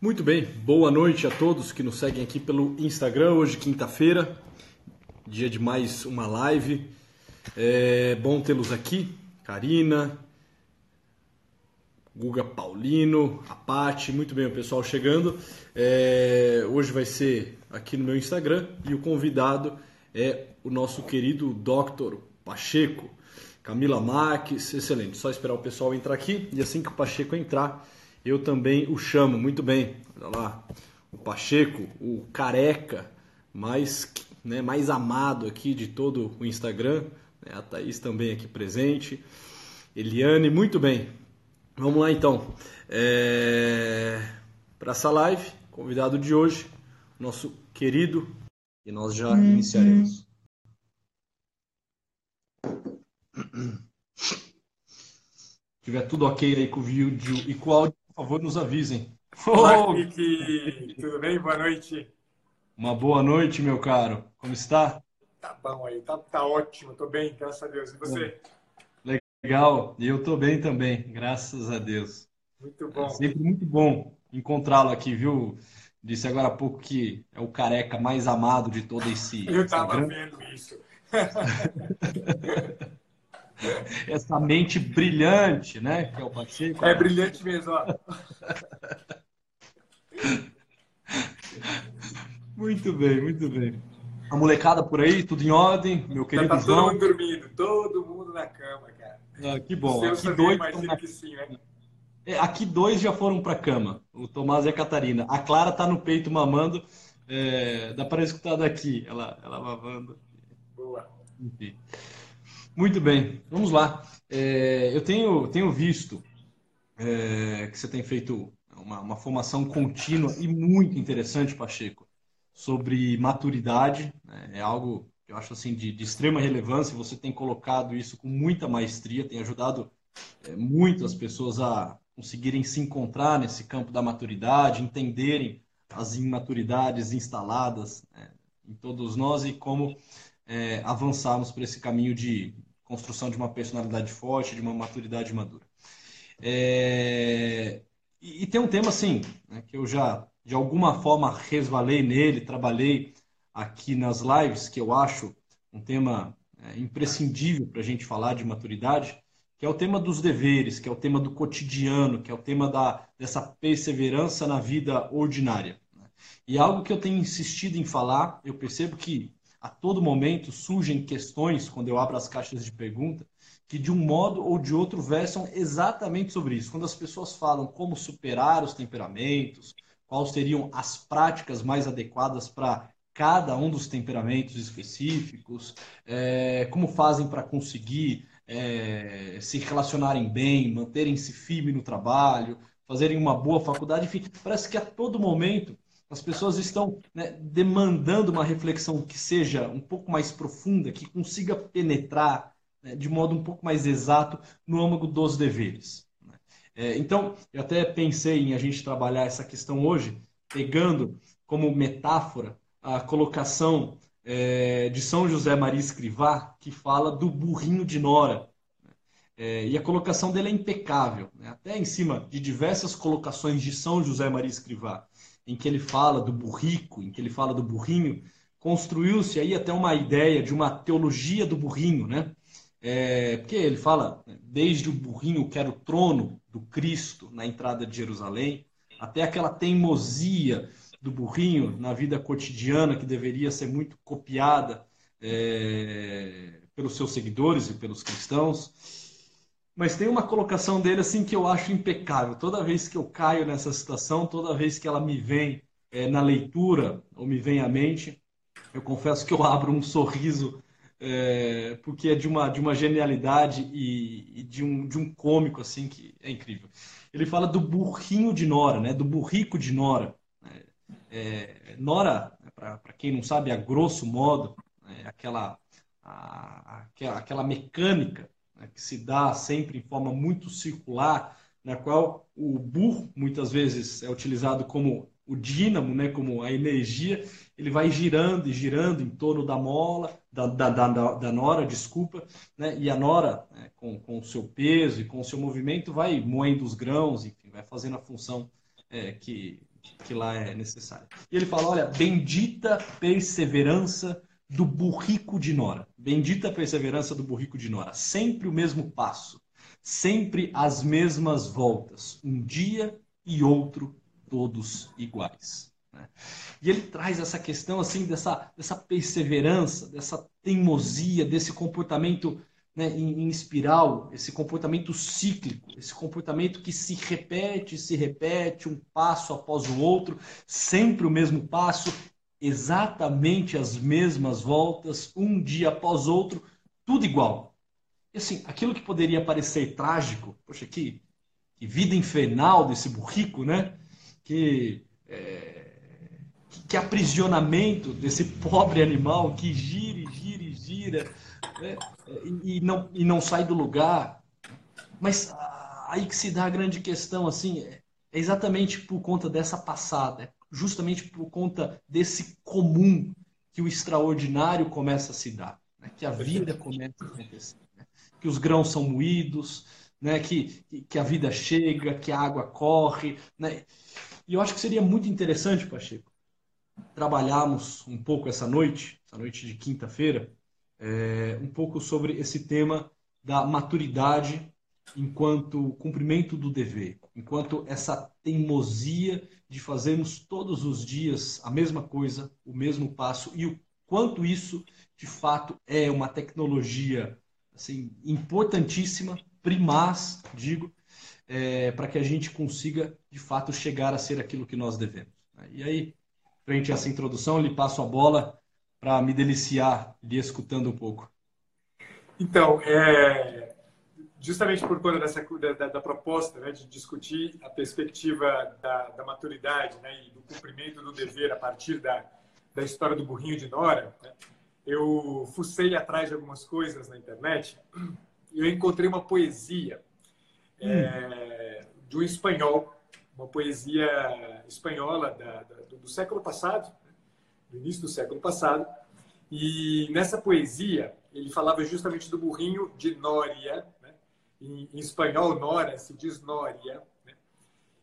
Muito bem, boa noite a todos que nos seguem aqui pelo Instagram. Hoje, quinta-feira, dia de mais uma live. É bom tê-los aqui. Karina, Guga Paulino, a muito bem, o pessoal chegando. É, hoje vai ser aqui no meu Instagram e o convidado é o nosso querido Dr. Pacheco, Camila Marques, excelente. Só esperar o pessoal entrar aqui e assim que o Pacheco entrar, eu também o chamo. Muito bem, olha lá, o Pacheco, o careca mais, né, mais amado aqui de todo o Instagram. Né, a Thaís também aqui presente. Eliane, muito bem. Vamos lá então. É... Para essa live, convidado de hoje, nosso querido, e nós já uhum. iniciaremos. Se tiver tudo ok aí com o vídeo e com o áudio, favor, nos avisem. Olá, oh! Tudo bem? Boa noite. Uma boa noite, meu caro. Como está? Tá bom aí, tá, tá ótimo. Tô bem, graças a Deus. E você? Legal. E eu tô bem também, graças a Deus. Muito bom. É sempre muito bom encontrá-lo aqui, viu? Disse agora há pouco que é o careca mais amado de todo esse. Eu estava vendo isso. essa mente brilhante, né? Que é o Pacheco. É brilhante mesmo, ó. Muito bem, muito bem. A molecada por aí, tudo em ordem, meu querido Já tá todo mundo dormindo, todo mundo na cama, cara. Ah, que bom. aqui dois, na... que sim, né? É, aqui dois já foram para cama, o Tomás e a Catarina. A Clara tá no peito mamando, é... dá para escutar daqui, ela, ela mamando. Boa. Enfim. Muito bem, vamos lá. É, eu tenho, tenho visto é, que você tem feito uma, uma, formação contínua e muito interessante, Pacheco, sobre maturidade. Né? É algo que eu acho assim de, de, extrema relevância. Você tem colocado isso com muita maestria, tem ajudado é, muito as pessoas a conseguirem se encontrar nesse campo da maturidade, entenderem as imaturidades instaladas né, em todos nós e como é, avançarmos para esse caminho de, construção de uma personalidade forte, de uma maturidade madura. É... E, e, tem um tema assim, né, que eu já de alguma forma resvalei nele, trabalhei aqui nas lives, que eu acho um tema é, imprescindível para a gente falar de maturidade, que é o tema dos deveres, que é o tema do cotidiano, que é o tema da, dessa perseverança na vida ordinária. Né. E algo que eu tenho insistido em falar, eu percebo que a todo momento surgem questões, quando eu abro as caixas de pergunta, que de um modo ou de outro versam exatamente sobre isso. Quando as pessoas falam como superar os temperamentos, quais seriam as práticas mais adequadas para cada um dos temperamentos específicos, é, como fazem para conseguir é, se relacionarem bem, manterem-se firmes no trabalho, fazerem uma boa faculdade, enfim, parece que a todo momento as pessoas estão né, demandando uma reflexão que seja um pouco mais profunda, que consiga penetrar né, de modo um pouco mais exato no âmago dos deveres. Né. É, então, eu até pensei em a gente trabalhar essa questão hoje, pegando como metáfora a colocação é, de São José Maria Escrivá, que fala do burrinho de Nora. Né. É, e a colocação dele é impecável, né? até em cima de diversas colocações de São José Maria Escrivá em que ele fala do burrico, em que ele fala do burrinho, construiu-se aí até uma ideia de uma teologia do burrinho, né? É, porque ele fala desde o burrinho que era o trono do Cristo na entrada de Jerusalém, até aquela teimosia do burrinho na vida cotidiana que deveria ser muito copiada é, pelos seus seguidores e pelos cristãos. Mas tem uma colocação dele assim que eu acho impecável. Toda vez que eu caio nessa situação, toda vez que ela me vem é, na leitura ou me vem à mente, eu confesso que eu abro um sorriso é, porque é de uma, de uma genialidade e, e, de, um, de um cômico assim que é incrível. Ele fala do burrinho de Nora, né? do burrico de Nora. É, Nora, para quem não sabe, a grosso modo, é aquela, a, aquela, aquela mecânica né, que se dá sempre em forma muito circular, na qual o burro muitas vezes é utilizado como o dínamo, né, como a energia, ele vai girando e girando em torno da mola, da, da, da, da nora, desculpa, né, e a nora, né, com, com o seu peso e com o seu movimento, vai moendo os grãos, enfim, vai fazendo a função é, que, que lá é necessária. E ele fala: olha, bendita perseverança do burrico de Nora. Bendita perseverança do burrico de Nora. Sempre o mesmo passo, sempre as mesmas voltas. Um dia e outro, todos iguais. Né? E ele traz essa questão assim dessa, dessa perseverança, dessa teimosia, desse comportamento né, em, em, espiral, esse comportamento cíclico, esse comportamento que se repete, se repete, um passo após o outro, sempre o mesmo passo, exatamente as mesmas voltas, um dia após outro, tudo igual. E assim, aquilo que poderia parecer trágico, poxa, que, que vida infernal desse burrico, né? Que, é, que, que aprisionamento desse pobre animal que gira e gira e gira né? e, não, e não sai do lugar. Mas aí que se dá a grande questão, assim, é exatamente por conta dessa passada, é justamente por conta desse comum que o extraordinário começa a se dar, né? que a vida começa a acontecer, né? que os grãos são moídos, né? que, que a vida chega, que a água corre. Né? E eu acho que seria muito interessante, Pacheco, trabalharmos um pouco essa noite, essa noite de quinta-feira, é, um pouco sobre esse tema da maturidade enquanto cumprimento do dever, enquanto essa teimosia de fazermos todos os dias a mesma coisa, o mesmo passo e o quanto isso de fato é uma tecnologia assim importantíssima, primaz, digo, é, para que a gente consiga de fato chegar a ser aquilo que nós devemos. E aí, frente a essa introdução, lhe passo a bola para me deliciar lhe escutando um pouco. Então, é, justamente por conta dessa, da, da proposta né, de discutir a perspectiva da, da maturidade né, e do cumprimento do dever a partir da, da história do burrinho de Nora, né, eu fucei atrás de algumas coisas na internet e eu encontrei uma poesia hum. é, de um espanhol, uma poesia espanhola da, do, do século passado, do início do século passado. E nessa poesia, ele falava justamente do burrinho de Nória. Em, em, espanhol, Nora se diz Nória. Né?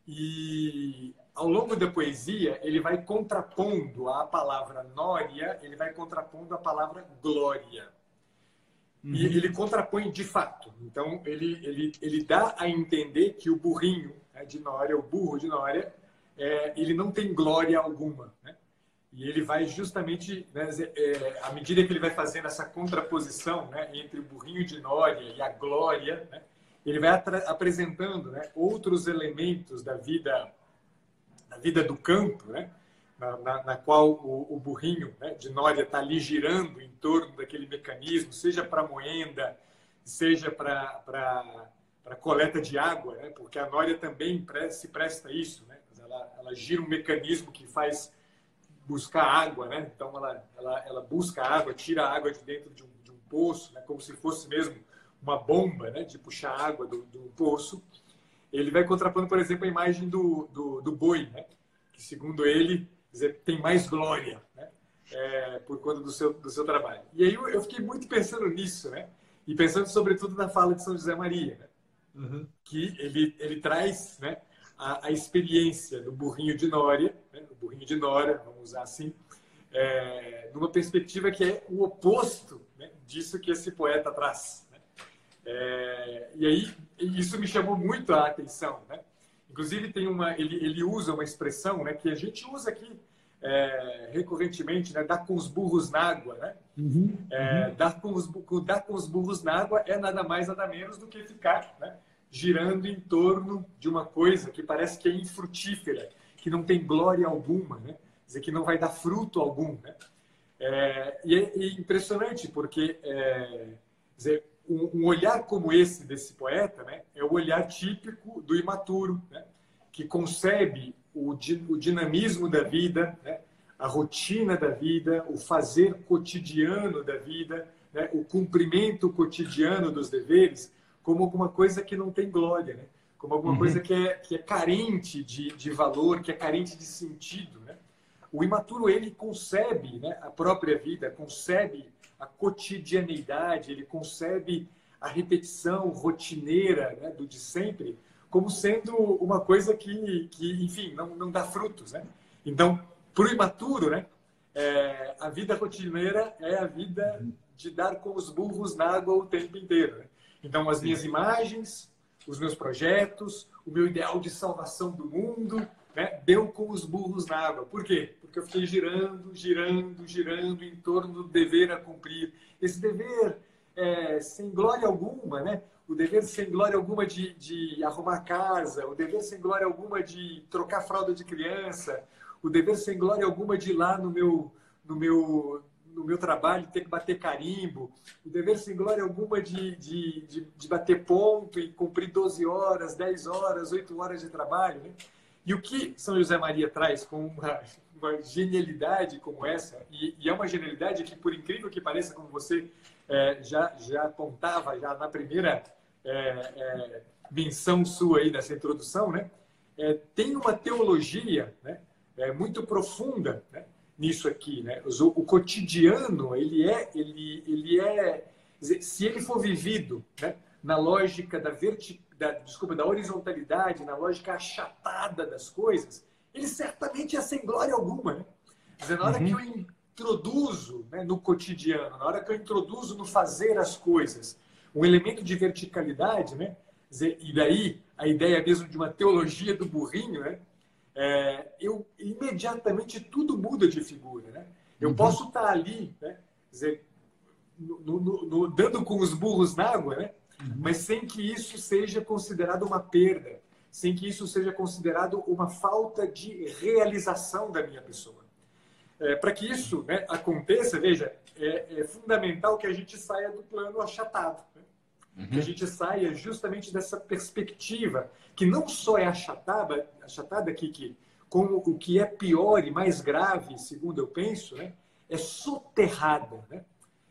E ao longo da poesia, ele vai contrapondo a palavra Nória, ele vai contrapondo a palavra glória. Uhum. E ele contrapõe de fato. Então, ele, ele, ele dá a entender que o burrinho né, de Nória, o burro de Nória, é, ele não tem glória alguma. Né? E ele vai justamente, né, é, à medida que ele vai fazendo essa contraposição né, entre o burrinho de Nória e a glória, né, ele vai apresentando né, outros elementos da vida, da vida do campo, né, na, na, na qual o, o burrinho né, de Nória está ali girando em torno daquele mecanismo, seja para moenda, seja para coleta de água, né, porque a Nória também se presta a isso. Né, ela, ela gira um mecanismo que faz buscar água, né? Então ela, ela, ela busca água, tira a água de dentro de um, de um poço, né? como se fosse mesmo uma bomba, né? De puxar água do, do poço. Ele vai contrapondo, por exemplo, a imagem do, do, do boi, né? Que segundo ele dizer, tem mais glória, né? É, por conta do seu, do seu trabalho. E aí eu, eu, fiquei muito pensando nisso, né? E pensando sobretudo na fala de São José Maria, né? uhum. que ele, ele traz, né? A, a experiência do burrinho de Nória, né, o burrinho de Nória, vamos usar assim, é, numa perspectiva que é o oposto né, disso que esse poeta traz. Né? É, e aí isso me chamou muito a atenção. Né? Inclusive tem uma, ele, ele usa uma expressão né, que a gente usa aqui é, recorrentemente, né, dar com os burros na água, né? Uhum, é, uhum. dar, com os, dar com os burros na água é nada mais, nada menos do que ficar né, girando em torno de uma coisa que parece que é infrutífera, que não tem glória alguma, né? Quer dizer, que não vai dar fruto algum, né? É, e é, é, impressionante porque é, dizer, um, olhar como esse desse poeta, né, é o olhar típico do imaturo, né, que concebe o, o dinamismo da vida, né, a rotina da vida, o fazer cotidiano da vida, né, o cumprimento cotidiano dos deveres como alguma coisa que não tem glória, né? como alguma uhum. coisa que é, que é carente de, de valor, que é carente de sentido. Né? O imaturo, ele concebe né, a própria vida, concebe a cotidianeidade, ele concebe a repetição rotineira né, do de sempre como sendo uma coisa que, que enfim, não, não dá frutos, né? Então, para o imaturo, né? É, a vida rotineira é a vida de dar com os burros na água o tempo inteiro. Né? Então, as minhas imagens, os meus projetos, o meu ideal de salvação do mundo, né? deu com os burros na água. Por quê? Porque eu fiquei girando, girando, girando em torno do dever a cumprir. Esse dever é, sem glória alguma, né? o dever sem glória alguma de, de arrumar casa, o dever sem glória alguma de trocar fralda de criança, o dever sem glória alguma de ir lá no meu, no meu, no meu trabalho ter que bater carimbo, o dever sem glória alguma de, de, de, de bater ponto e cumprir 12 horas, 10 horas, 8 horas de trabalho. Né? E o que São José Maria traz com uma, uma genialidade como essa, e, e, é uma genialidade que, por incrível que pareça, como você é, já, já apontava já na primeira é, é, menção sua aí nessa introdução, né? É, tem uma teologia né? É, muito profunda né? Nisso aqui, né? O, cotidiano ele é ele ele é se ele for vivido né? na lógica da verti, da, desculpa da horizontalidade, na lógica achatada das coisas, ele certamente é sem glória alguma, né? Dizer, na hora uhum. que eu introduzo né, no cotidiano, na hora que eu introduzo no fazer as coisas, um elemento de verticalidade, né? Dizer, e daí a ideia mesmo de uma teologia do burrinho, né? É, eu imediatamente tudo muda de figura, né? Eu uhum. posso estar ali, né? Dizer, no, no, no, dando com os burros na água, né? Uhum. Mas sem que isso seja considerado uma perda, sem que isso seja considerado uma falta de realização da minha pessoa. É, Para que isso né, aconteça, veja, é, é, fundamental que a gente saia do plano achatado. Uhum. Que a gente saia justamente dessa perspectiva, que não só é achatada, achatada aqui, que, como o que é pior e mais grave, segundo eu penso, né, é soterrada. Né?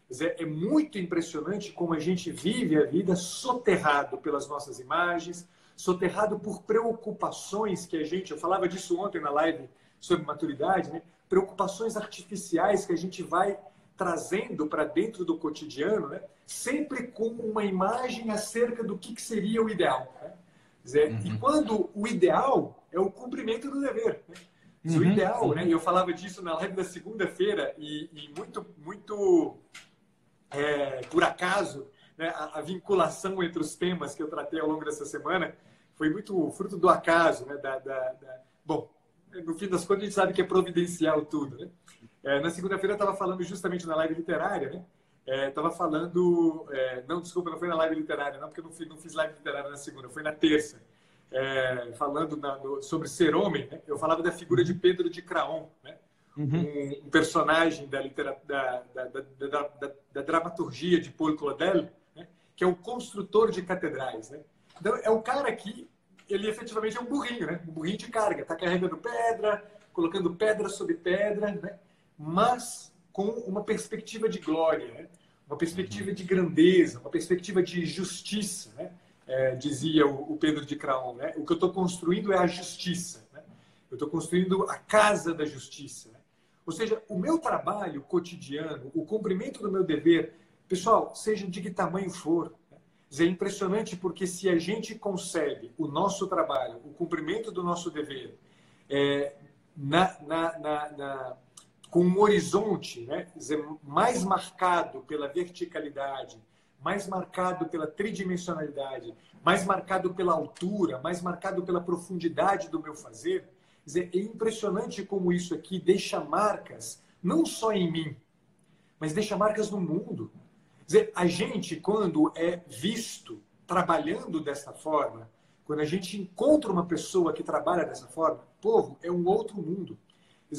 Dizer, é muito impressionante como a gente vive a vida soterrado pelas nossas imagens, soterrado por preocupações que a gente, eu falava disso ontem na live sobre maturidade, né? preocupações artificiais que a gente vai trazendo para dentro do cotidiano, né? sempre com uma imagem acerca do que, que seria o ideal. Né? Dizer, uhum. E quando o ideal é o cumprimento do dever. Né? Uhum. O ideal, né? eu falava disso na live da segunda-feira e, e, muito, muito é, por acaso, né? a, a, vinculação entre os temas que eu tratei ao longo dessa semana foi muito fruto do acaso. Né? Da, da, da... Bom, no fim das contas, a gente sabe que é providencial tudo, né? É, na segunda-feira eu estava falando justamente na live literária, né? Estava é, falando... É, não, desculpa, não foi na live literária, não, porque eu não fiz, não fiz live literária na segunda, foi na terça. É, falando na, no, sobre ser homem, né? eu falava da figura de Pedro de Craon, né? Uhum. Um, um, personagem da, litera, da, da, da, da, dramaturgia de Paul Claudel, né? que é o construtor de catedrais. Né? Então, é o cara que ele efetivamente é um burrinho, né? Um burrinho de carga. Está carregando pedra, colocando pedra sobre pedra, né? Mas com uma perspectiva de glória, né? uma perspectiva de grandeza, uma perspectiva de justiça, né? É, dizia o, Pedro de Craon, né? O que eu estou construindo é a justiça, né? Eu estou construindo a casa da justiça. Né? Ou seja, o meu trabalho cotidiano, o cumprimento do meu dever, pessoal, seja de que tamanho for, é impressionante porque se a gente consegue o nosso trabalho, o cumprimento do nosso dever, é, na, na, na, na, com um horizonte né, dizer, mais marcado pela verticalidade, mais marcado pela tridimensionalidade, mais marcado pela altura, mais marcado pela profundidade do meu fazer, dizer, é impressionante como isso aqui deixa marcas, não só em mim, mas deixa marcas no mundo. Dizer, a gente, quando é visto trabalhando dessa forma, quando a gente encontra uma pessoa que trabalha dessa forma, povo, é um outro mundo.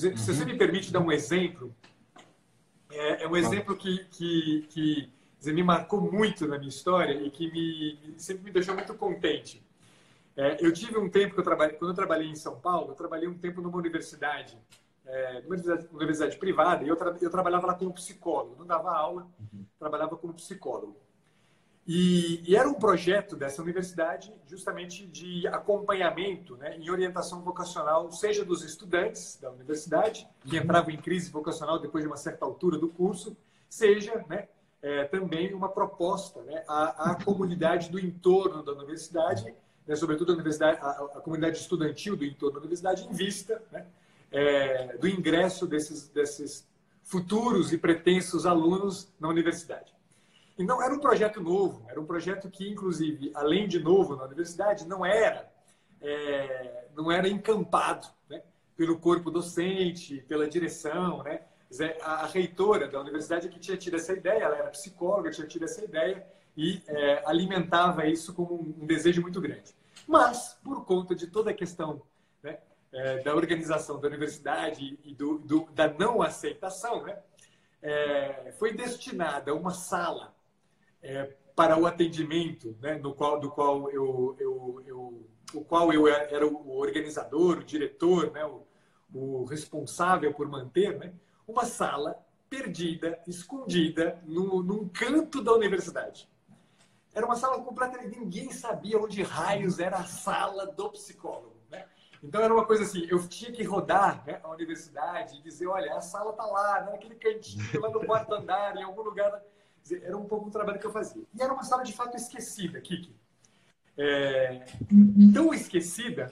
Uhum. Se você uhum. me permite dar um exemplo, é, é um exemplo que, que, que dizer, me marcou muito na minha história e que me, sempre me deixou muito contente. É, eu tive um tempo que eu trabalhei, quando eu trabalhei em São Paulo, eu trabalhei um tempo numa universidade é, numa universidade privada, e eu, tra eu trabalhava lá como psicólogo, não dava aula, uhum. trabalhava como psicólogo. E, e, era um projeto dessa universidade justamente de acompanhamento né, em orientação vocacional, seja dos estudantes da universidade, que uhum. entravam em crise vocacional depois de uma certa altura do curso, seja né, é, também uma proposta né, à, à comunidade do entorno da universidade né, sobretudo a, universidade, a, a, comunidade estudantil do entorno da universidade, em vista né, é, do ingresso desses, desses futuros e pretensos alunos na universidade. Então, era um projeto novo, era um projeto que, inclusive, além de novo na universidade, não era, é, não era encampado né, pelo corpo docente, pela direção. Né? A, reitora da universidade que tinha tido essa ideia, ela era psicóloga, tinha tido essa ideia e é, alimentava isso como um desejo muito grande. Mas, por conta de toda a questão né, é, da organização da universidade e do, do da não aceitação, né, é, foi destinada uma sala é, para o atendimento, né, no qual, do qual eu, eu, eu, o qual eu era o organizador, o diretor, né, o, o responsável por manter, né, uma sala perdida, escondida, no, num canto da universidade. Era uma sala completamente. Ninguém sabia onde raios era a sala do psicólogo. Né? Então era uma coisa assim: eu tinha que rodar né, a universidade e dizer: olha, a sala está lá, naquele cantinho, lá no quarto andar, em algum lugar era um pouco o trabalho que eu fazia. E era uma sala de fato esquecida, Kiki. É, tão esquecida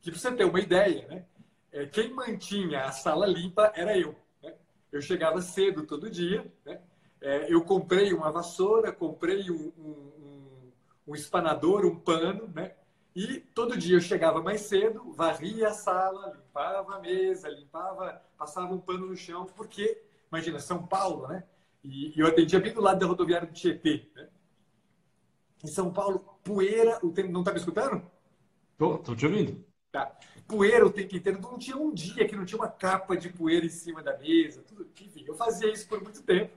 que, para você ter uma ideia, né, é, quem mantinha a sala limpa era eu. Né? Eu chegava cedo todo dia, né? é, eu comprei uma vassoura, comprei um, um, um, um espanador, um pano, né? E todo dia eu chegava mais cedo, varria a sala, limpava a mesa, limpava, passava um pano no chão, porque, imagina, São Paulo, né? E, eu atendia bem do lado da rodoviária do Tietê. Né? Em São Paulo, poeira o tempo. Não está me escutando? Tô, tô te ouvindo. Tá. Poeira o tempo inteiro. Não tinha um dia que não tinha uma capa de poeira em cima da mesa. Tudo. Enfim, eu fazia isso por muito tempo.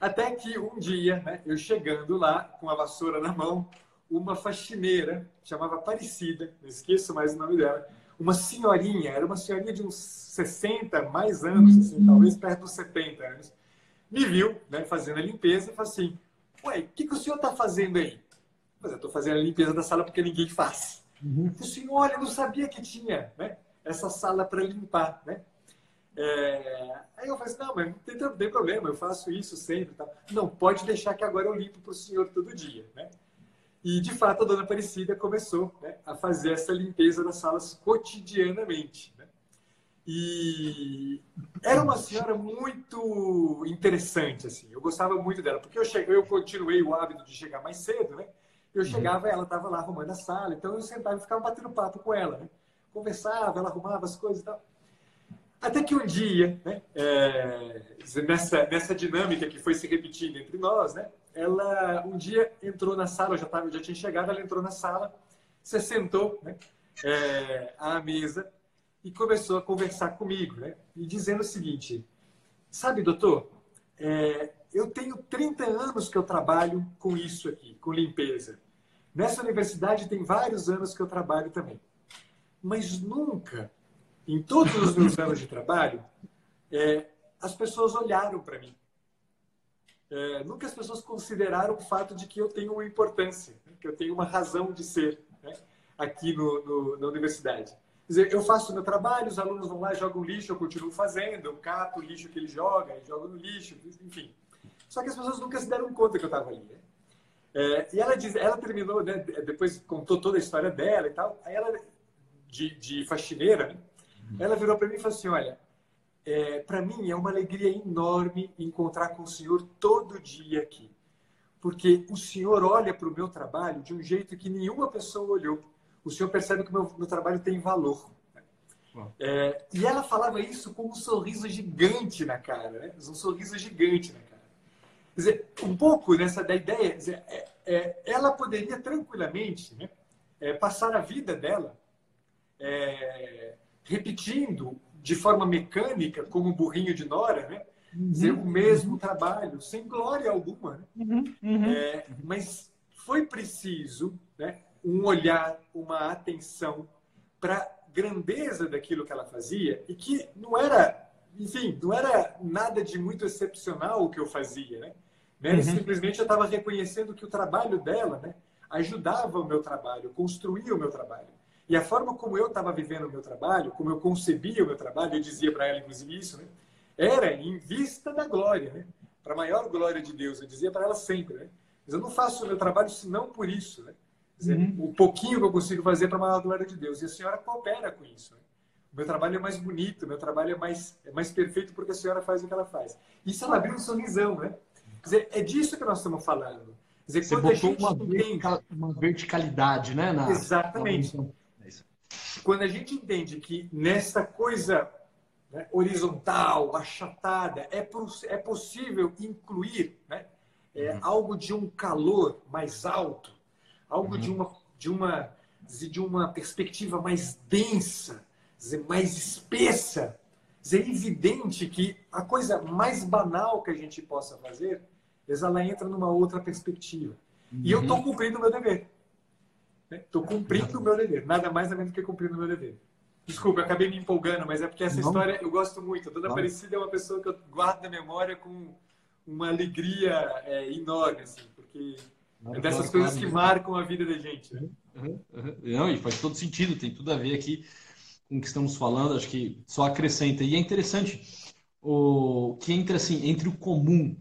Até que um dia, né, eu chegando lá, com a vassoura na mão, uma faxineira, chamava Aparecida, não esqueço mais o nome dela, uma senhorinha, era uma senhorinha de uns 60 mais anos, assim, talvez perto dos 70 anos, me viu né, fazendo a limpeza e falou assim: Ué, o que, que o senhor está fazendo aí? Mas eu estou fazendo a limpeza da sala porque ninguém faz. Uhum. Eu assim, olha, eu não sabia que tinha né, essa sala para limpar. Né? É... Aí eu falei assim, não, mas não tem, não tem, problema, eu faço isso sempre. Tá? Não, pode deixar que agora eu limpo para o senhor todo dia. Né? E, de fato, a dona Aparecida começou né, a fazer essa limpeza das salas cotidianamente. E era uma senhora muito interessante, assim. Eu gostava muito dela, porque eu cheguei, eu continuei o hábito de chegar mais cedo, né? Eu uhum. chegava, ela estava lá arrumando a sala, então eu sentava e ficava batendo papo com ela, né? Conversava, ela arrumava as coisas e tal. Até que um dia, né, é, nessa, nessa dinâmica que foi se repetindo entre nós, né, ela um dia entrou na sala, eu já, tava, eu já tinha chegado, ela entrou na sala, se sentou né, é, à mesa e começou a conversar comigo, né? E dizendo o seguinte: sabe, doutor, é, eu tenho 30 anos que eu trabalho com isso aqui, com limpeza. Nessa universidade tem vários anos que eu trabalho também. Mas nunca, em todos os meus anos de trabalho, é, as pessoas olharam para mim. É, nunca as pessoas consideraram o fato de que eu tenho uma importância, que eu tenho uma razão de ser né? aqui no, no, na universidade. Dizer, eu faço meu trabalho, os alunos vão lá jogam lixo, eu continuo fazendo, eu cato o lixo que ele joga, jogo no lixo, enfim. Só que as pessoas nunca se deram conta que eu estava ali. Né? É, e ela diz, ela terminou, né, depois contou toda a história dela e tal. Aí ela, de, de faxineira, ela virou para mim e falou assim: Olha, é, para mim é uma alegria enorme encontrar com o senhor todo dia aqui. Porque o senhor olha para o meu trabalho de um jeito que nenhuma pessoa olhou o senhor percebe que o meu, meu trabalho tem valor. É, e ela falava isso com um sorriso gigante na cara, né? um sorriso gigante na cara. Quer dizer, um pouco nessa da ideia, dizer, é, é, ela poderia tranquilamente né, é, passar a vida dela é, repetindo de forma mecânica, como o burrinho de Nora, né? Uhum. Dizer, o mesmo trabalho, sem glória alguma. Né? Uhum. Uhum. É, mas foi preciso né, um olhar, uma atenção para a grandeza daquilo que ela fazia e que não era, enfim, não era nada de muito excepcional o que eu fazia, né? né? Uhum. Simplesmente eu estava reconhecendo que o trabalho dela, né, ajudava o meu trabalho, construía o meu trabalho. E a forma como eu estava vivendo o meu trabalho, como eu concebia o meu trabalho, eu dizia para ela inclusive isso, né, era em vista da glória, né? Para a maior glória de Deus, eu dizia para ela sempre, né? Mas eu não faço o meu trabalho senão por isso, né? Dizer, uhum. O pouquinho que eu consigo fazer para a glória de Deus. E a senhora coopera com isso. Né? O meu trabalho é mais bonito, o meu trabalho é mais, é mais perfeito porque a senhora faz o que ela faz. Isso ela abriu um sorrisão, né? Quer dizer, é disso que nós estamos falando. Quer dizer, Você gente uma, entende... uma verticalidade, né? Na... Exatamente. Na... Quando a gente entende que nessa coisa né, horizontal, achatada, é, é possível incluir né, é, uhum. algo de um calor mais alto, algo uhum. de, uma, de, uma, de uma perspectiva mais densa, mais espessa. É evidente que a coisa mais banal que a gente possa fazer, ela entra numa outra perspectiva. Uhum. E eu estou uhum. cumprindo o meu dever. Estou né? cumprindo o meu dever. Nada mais nada menos que cumprindo o meu dever. Desculpa, eu acabei me empolgando, mas é porque essa Não. história eu gosto muito. A Dona. Aparecida é uma pessoa que eu guardo na memória com uma alegria é, enorme, assim, porque é dessas coisas que marcam a vida da gente. Né? Uhum, uhum. Não, e faz todo sentido, tem tudo a ver aqui com o que estamos falando, acho que só acrescenta. E é interessante o que entre assim, entre o comum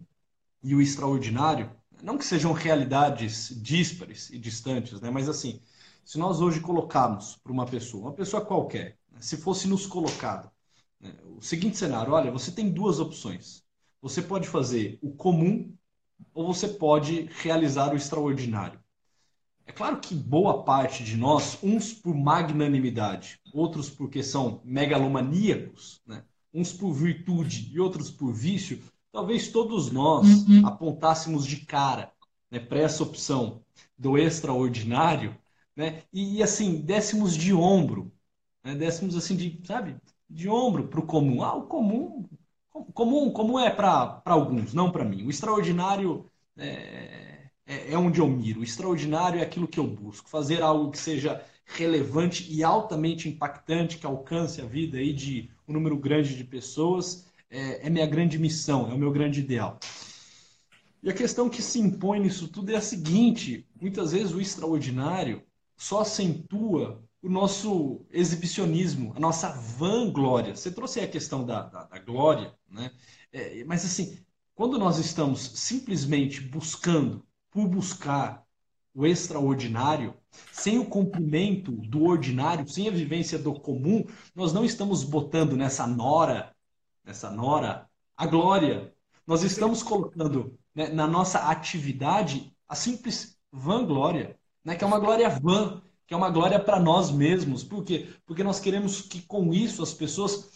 e o extraordinário, não que sejam realidades díspares e distantes, né? mas assim, se nós hoje colocarmos para uma pessoa, uma pessoa qualquer, né? se fosse nos colocado, né? o seguinte cenário, olha, você tem duas opções. Você pode fazer o comum ou você pode realizar o extraordinário. É claro que boa parte de nós, uns por magnanimidade, outros porque são megalomaníacos, né? uns por virtude e outros por vício, talvez todos nós uhum. apontássemos de cara né, para essa opção do extraordinário né? E, e assim, dessemos de ombro, né? dessemos assim de, sabe, de ombro para o comum. Ah, o comum, comum, comum é para alguns, não para mim. O extraordinário é, é, é onde eu miro. O extraordinário é aquilo que eu busco, fazer algo que seja relevante e altamente impactante, que alcance a vida aí de um número grande de pessoas, é, é minha grande missão, é o meu grande ideal. E a questão que se impõe nisso tudo é a seguinte: muitas vezes o extraordinário só acentua o nosso exibicionismo, a nossa vanglória. Você trouxe a questão da, da, da glória, né? É, mas assim, quando nós estamos simplesmente buscando, por buscar o extraordinário, sem o cumprimento do ordinário, sem a vivência do comum, nós não estamos botando nessa nora, nessa nora, a glória. Nós estamos colocando né, na nossa atividade a simples vanglória né? que é uma glória vã, que é uma glória para nós mesmos. Por quê? Porque nós queremos que com isso as pessoas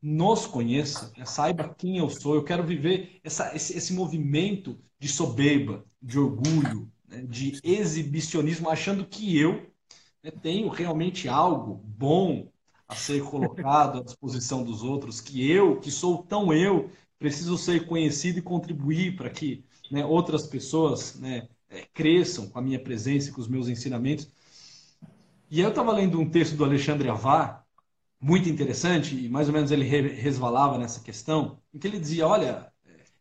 nos conheçam, né? saiba quem eu sou. Eu quero viver essa, esse, esse movimento de soberba, de orgulho, né? de exibicionismo, achando que eu né, tenho realmente algo bom a ser colocado à disposição dos outros, que eu, que sou tão eu, preciso ser conhecido e contribuir para que né, outras pessoas né, é, cresçam com a minha presença e com os meus ensinamentos. E eu estava lendo um texto do Alexandre Avar, muito interessante, e mais ou menos ele resvalava nessa questão, em que ele dizia: olha,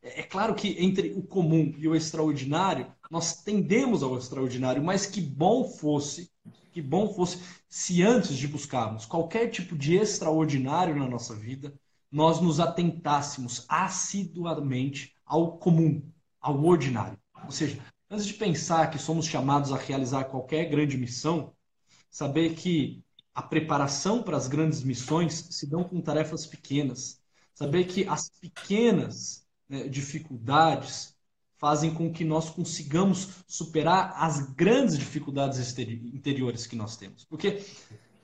é, é claro que entre o comum e o extraordinário, nós tendemos ao extraordinário, mas que bom fosse, que bom fosse se antes de buscarmos qualquer tipo de extraordinário na nossa vida, nós nos atentássemos assiduamente ao comum, ao ordinário. Ou seja, Antes de pensar que somos chamados a realizar qualquer grande missão, saber que a preparação para as grandes missões se dão com tarefas pequenas. Saber que as pequenas né, dificuldades fazem com que nós consigamos superar as grandes dificuldades interiores que nós temos. Porque,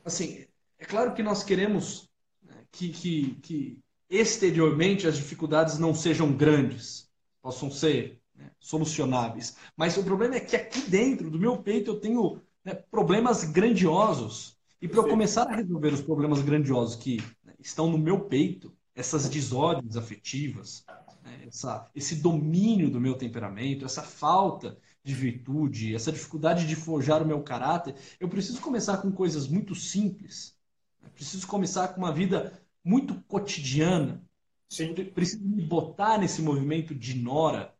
assim, é claro que nós queremos né, que, que, que exteriormente as dificuldades não sejam grandes, possam ser né, solucionáveis. Mas o problema é que aqui dentro do meu peito eu tenho né, problemas grandiosos. E para eu começar a resolver os problemas grandiosos que né, estão no meu peito, essas desordens afetivas, né, essa, esse domínio do meu temperamento, essa falta de virtude, essa dificuldade de forjar o meu caráter, eu preciso começar com coisas muito simples. Né, preciso começar com uma vida muito cotidiana. Sim. Preciso me botar nesse movimento de nora,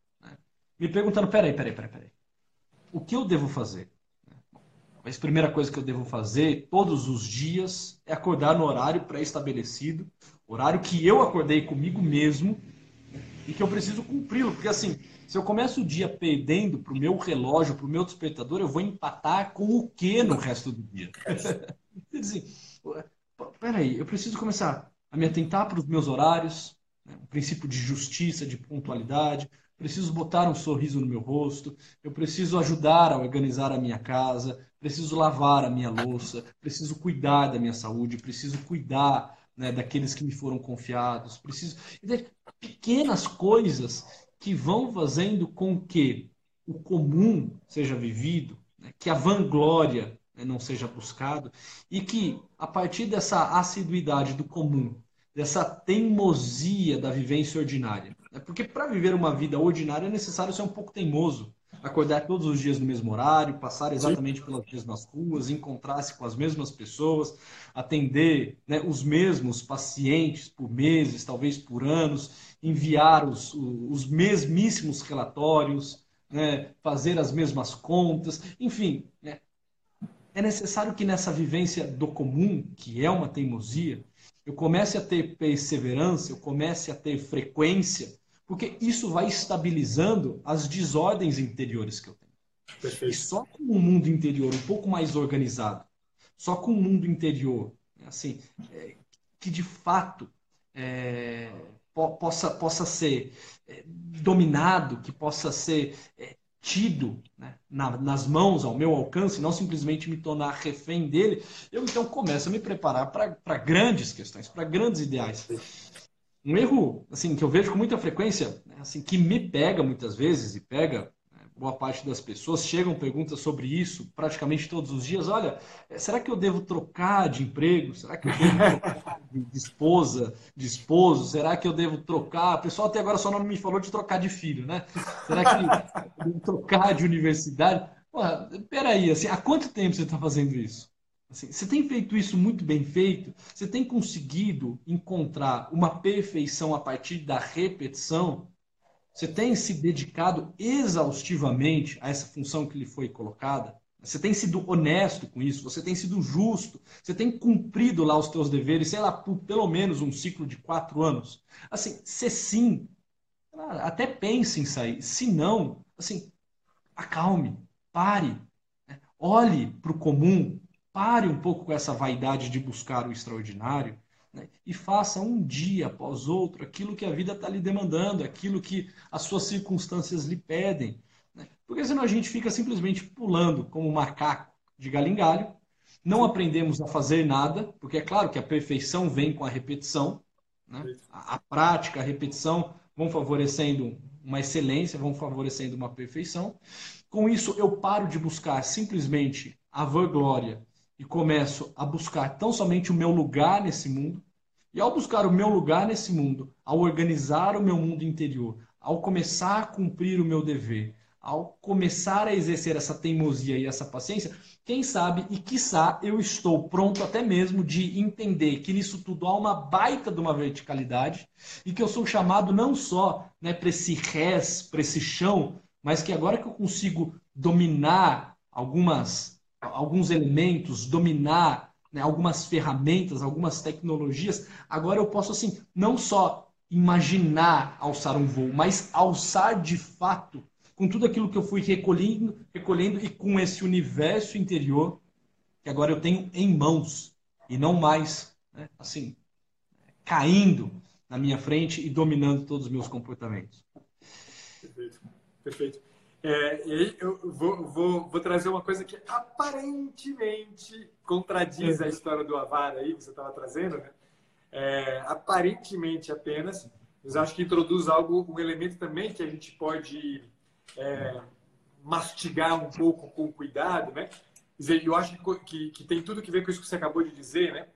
me perguntando: peraí, peraí, peraí, peraí. O que eu devo fazer? A primeira coisa que eu devo fazer todos os dias é acordar no horário pré-estabelecido, horário que eu acordei comigo mesmo e que eu preciso cumpri-lo, porque assim, se eu começo o dia perdendo para o meu relógio, para o meu despertador, eu vou empatar com o que no resto do dia? Dizer, peraí, eu preciso começar a me atentar para os meus horários, né? um princípio de justiça, de pontualidade, preciso botar um sorriso no meu rosto, eu preciso ajudar a organizar a minha casa, preciso lavar a minha louça, preciso cuidar da minha saúde, preciso cuidar né, daqueles que me foram confiados, preciso. Pequenas coisas que vão fazendo com que o comum seja vivido, né, que a vanglória né, não seja buscado e que a partir dessa assiduidade do comum, dessa teimosia da vivência ordinária, né, porque para viver uma vida ordinária é necessário ser um pouco teimoso, acordar todos os dias no mesmo horário, passar exatamente pelas mesmas ruas, encontrar-se com as mesmas pessoas, atender né, os mesmos pacientes por meses, talvez por anos, enviar os, os mesmíssimos relatórios, né, fazer as mesmas contas, enfim. Né, é necessário que nessa vivência do comum, que é uma teimosia, eu comece a ter perseverança, eu comece a ter frequência, porque isso vai estabilizando as desordens interiores que eu tenho. Perfeito. E só com um mundo interior um pouco mais organizado, só com um mundo interior, assim, é, que de fato é, po possa, possa ser é, dominado, que possa ser é, tido né, na, nas mãos, ao meu alcance, não simplesmente me tornar refém dele, eu então começo a me preparar para grandes questões, para grandes ideais um erro assim que eu vejo com muita frequência, né, assim que me pega muitas vezes e pega né, boa parte das pessoas chegam perguntas sobre isso praticamente todos os dias. Olha, eh, será que eu devo trocar de emprego? Será que eu devo trocar de esposa, de esposo? Será que eu devo trocar? O pessoal até agora só não me falou de trocar de filho, né? Será que eu devo trocar de universidade? Porra, peraí, assim, há quanto tempo você está fazendo isso? Assim, você tem feito isso muito bem feito? Você tem conseguido encontrar uma perfeição a partir da repetição? Você tem se dedicado exaustivamente a essa função que lhe foi colocada? Você tem sido honesto com isso? Você tem sido justo? Você tem cumprido lá os teus deveres, sei lá, por pelo menos um ciclo de quatro anos? Assim, se sim, até pense em sair. Se não, assim, acalme, pare, né? olhe para o comum, Pare um pouco com essa vaidade de buscar o extraordinário né? e faça um dia após outro aquilo que a vida está lhe demandando, aquilo que as suas circunstâncias lhe pedem. Né? Porque senão a gente fica simplesmente pulando como um macaco de galho em galho, não aprendemos a fazer nada, porque é claro que a perfeição vem com a repetição, né? a, a prática, a repetição vão favorecendo uma excelência, vão favorecendo uma perfeição. Com isso, eu paro de buscar simplesmente a vanglória e começo a buscar tão somente o meu lugar nesse mundo. E ao buscar o meu lugar nesse mundo, ao organizar o meu mundo interior, ao começar a cumprir o meu dever, ao começar a exercer essa teimosia e essa paciência, quem sabe e quiçá eu estou pronto até mesmo de entender que nisso tudo há uma baita de uma verticalidade e que eu sou chamado não só né, para esse res, para esse chão, mas que agora que eu consigo dominar algumas alguns elementos, dominar né, algumas ferramentas, algumas tecnologias, agora eu posso assim não só imaginar alçar um voo, mas alçar de fato com tudo aquilo que eu fui recolhendo, recolhendo e com esse universo interior que agora eu tenho em mãos e não mais né, assim caindo na minha frente e dominando todos os meus comportamentos. Perfeito, perfeito. É, e aí eu vou, vou, vou, trazer uma coisa que aparentemente contradiz a história do Avara aí que você estava trazendo, né? É, aparentemente apenas, mas acho que introduz algo, um elemento também que a gente pode é, mastigar um pouco com cuidado, né? Dizer, eu acho que, que, que, tem tudo que ver com isso que você acabou de dizer, né?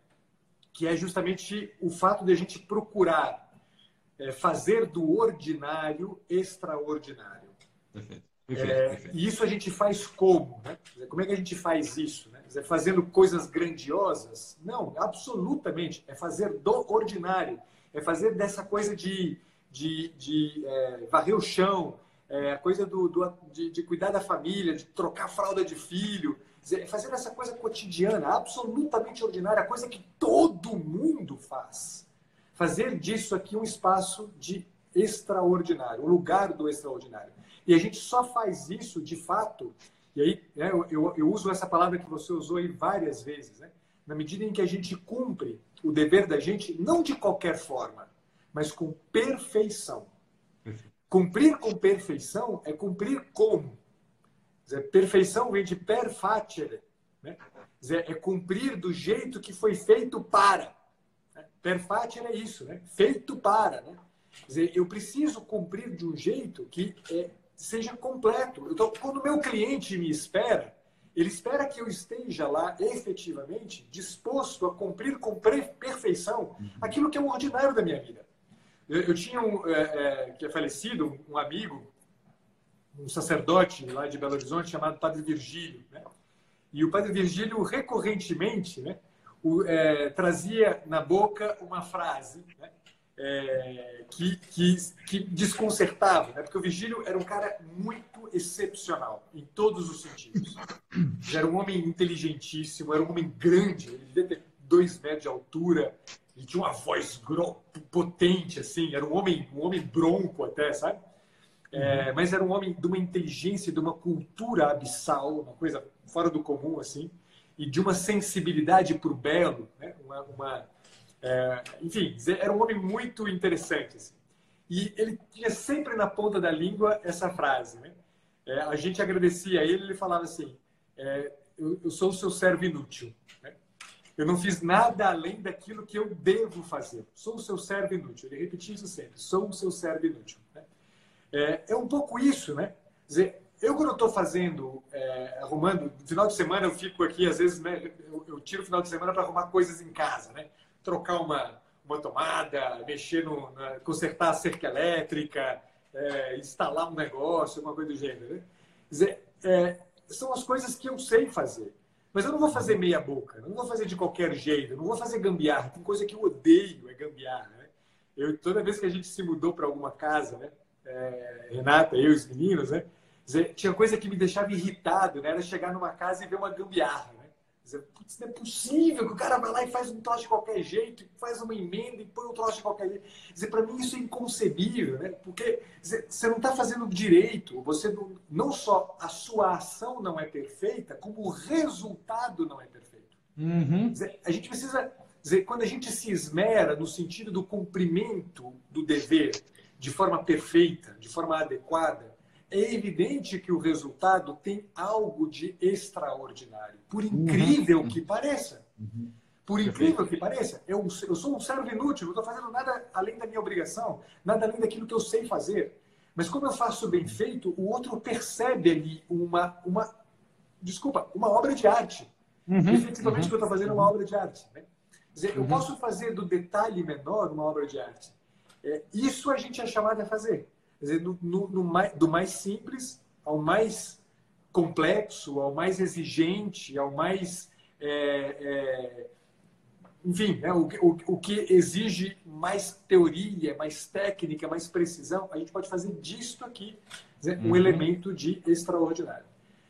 Que é justamente o fato de a gente procurar é, fazer do ordinário extraordinário. Perfeito. Perfeito, é, perfeito. E isso a gente faz como? Né? Como é que a gente faz isso? Né? Dizer, fazendo coisas grandiosas? Não, absolutamente. É fazer do ordinário. É fazer dessa coisa de, de, de é, varrer o chão, é, a coisa do, do de, de, cuidar da família, de trocar fralda de filho. Dizer, é fazer essa coisa cotidiana, absolutamente ordinária, a coisa que todo mundo faz. Fazer disso aqui um espaço de extraordinário, um lugar do extraordinário. E a gente só faz isso, de fato, e aí né, eu, eu, eu, uso essa palavra que você usou aí várias vezes, né? na medida em que a gente cumpre o dever da gente, não de qualquer forma, mas com perfeição. Cumprir com perfeição é cumprir como? Dizer, perfeição vem de per facere, né? Dizer, é cumprir do jeito que foi feito para. Né? Per facere é isso, né? feito para. Né? Dizer, eu preciso cumprir de um jeito que é, seja completo. Então, quando meu cliente me espera, ele espera que eu esteja lá efetivamente disposto a cumprir com perfeição aquilo que é o ordinário da minha vida. Eu, eu tinha um é, é, que é falecido, um amigo, um sacerdote lá de Belo Horizonte chamado Padre Virgílio, né? E o Padre Virgílio recorrentemente, né, o, é, trazia na boca uma frase, né? É, que, que, que, desconcertava, né? porque o Vigílio era um cara muito excepcional em todos os sentidos. Era um homem inteligentíssimo, era um homem grande, ele devia ter dois metros de altura, ele tinha uma voz potente, assim, era um homem, um homem bronco até, sabe? É, uhum. mas era um homem de uma inteligência, de uma cultura abissal, uma coisa fora do comum, assim, e de uma sensibilidade para o belo, né? uma, uma é, enfim, era um homem muito interessante. Assim. E ele tinha sempre na ponta da língua essa frase. Né? É, a gente agradecia a ele, ele falava assim: é, eu, eu, sou o seu servo inútil. Né? Eu não fiz nada além daquilo que eu devo fazer. Sou o seu servo inútil. Ele repetia isso sempre: sou o seu servo inútil. Né? É, é, um pouco isso, né? Dizer, eu, quando estou fazendo, é, arrumando, no final de semana eu fico aqui, às vezes, né, eu, eu tiro o final de semana para arrumar coisas em casa, né? Trocar uma, uma tomada, mexer no, na, consertar a cerca elétrica, é, instalar um negócio, uma coisa do gênero. Né? Dizer, é, são as coisas que eu sei fazer. Mas eu não vou fazer meia boca, não vou fazer de qualquer jeito, não vou fazer gambiarra. Tem coisa que eu odeio, é gambiarra. Né? Eu, toda vez que a gente se mudou para alguma casa, né? É, Renata, eu e os meninos, né? Dizer, tinha coisa que me deixava irritado, né? Era chegar numa casa e ver uma gambiarra. Dizer, putz, não é possível que o cara vai lá e faz um troço de qualquer jeito, faz uma emenda e põe um troço de qualquer jeito. Dizer, para mim isso é inconcebível, né? Porque dizer, você não está fazendo direito, você não, não só a sua ação não é perfeita, como o resultado não é perfeito. Uhum. Dizer, a gente precisa dizer, quando a gente se esmera no sentido do cumprimento do dever de forma perfeita, de forma adequada, é evidente que o resultado tem algo de extraordinário, por uhum. incrível uhum. que pareça. Uhum. Por incrível que pareça, eu, eu sou um servo inútil, não estou fazendo nada além da minha obrigação, nada além daquilo que eu sei fazer. Mas como eu faço bem feito, o outro percebe ali uma, uma desculpa, uma obra de arte. Uhum. Efetivamente, uhum. que eu estou fazendo é uma obra de arte. Né? Dizer, eu uhum. posso fazer do detalhe menor uma obra de arte. É, isso a gente é chamado a fazer. Quer dizer, no, no, no mais, do mais simples ao mais complexo, ao mais exigente, ao mais. É, é, enfim, né, o, o, o que exige mais teoria, mais técnica, mais precisão, a gente pode fazer disto aqui dizer, um uhum. elemento de extraordinário.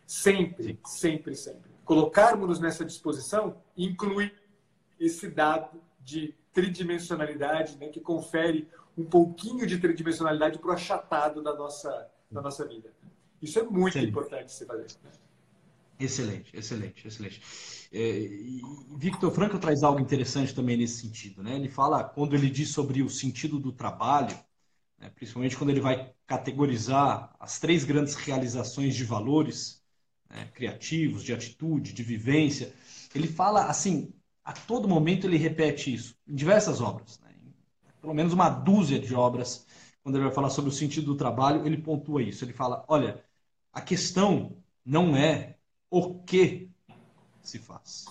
Sempre, Sim. sempre, sempre. Colocarmos-nos nessa disposição inclui esse dado de tridimensionalidade né, que confere um pouquinho de tridimensionalidade para o achatado da nossa, da nossa vida. Isso é muito importante se fazer. Excelente, excelente, excelente. É, Victor Franco traz algo interessante também nesse sentido. Né? Ele fala, quando ele diz sobre o sentido do trabalho, né, principalmente quando ele vai categorizar as três grandes realizações de valores né, criativos, de atitude, de vivência, ele fala assim, a todo momento ele repete isso, em diversas obras. Né? Pelo menos uma dúzia de obras, quando ele vai falar sobre o sentido do trabalho, ele pontua isso. Ele fala: olha, a questão não é o que se faz.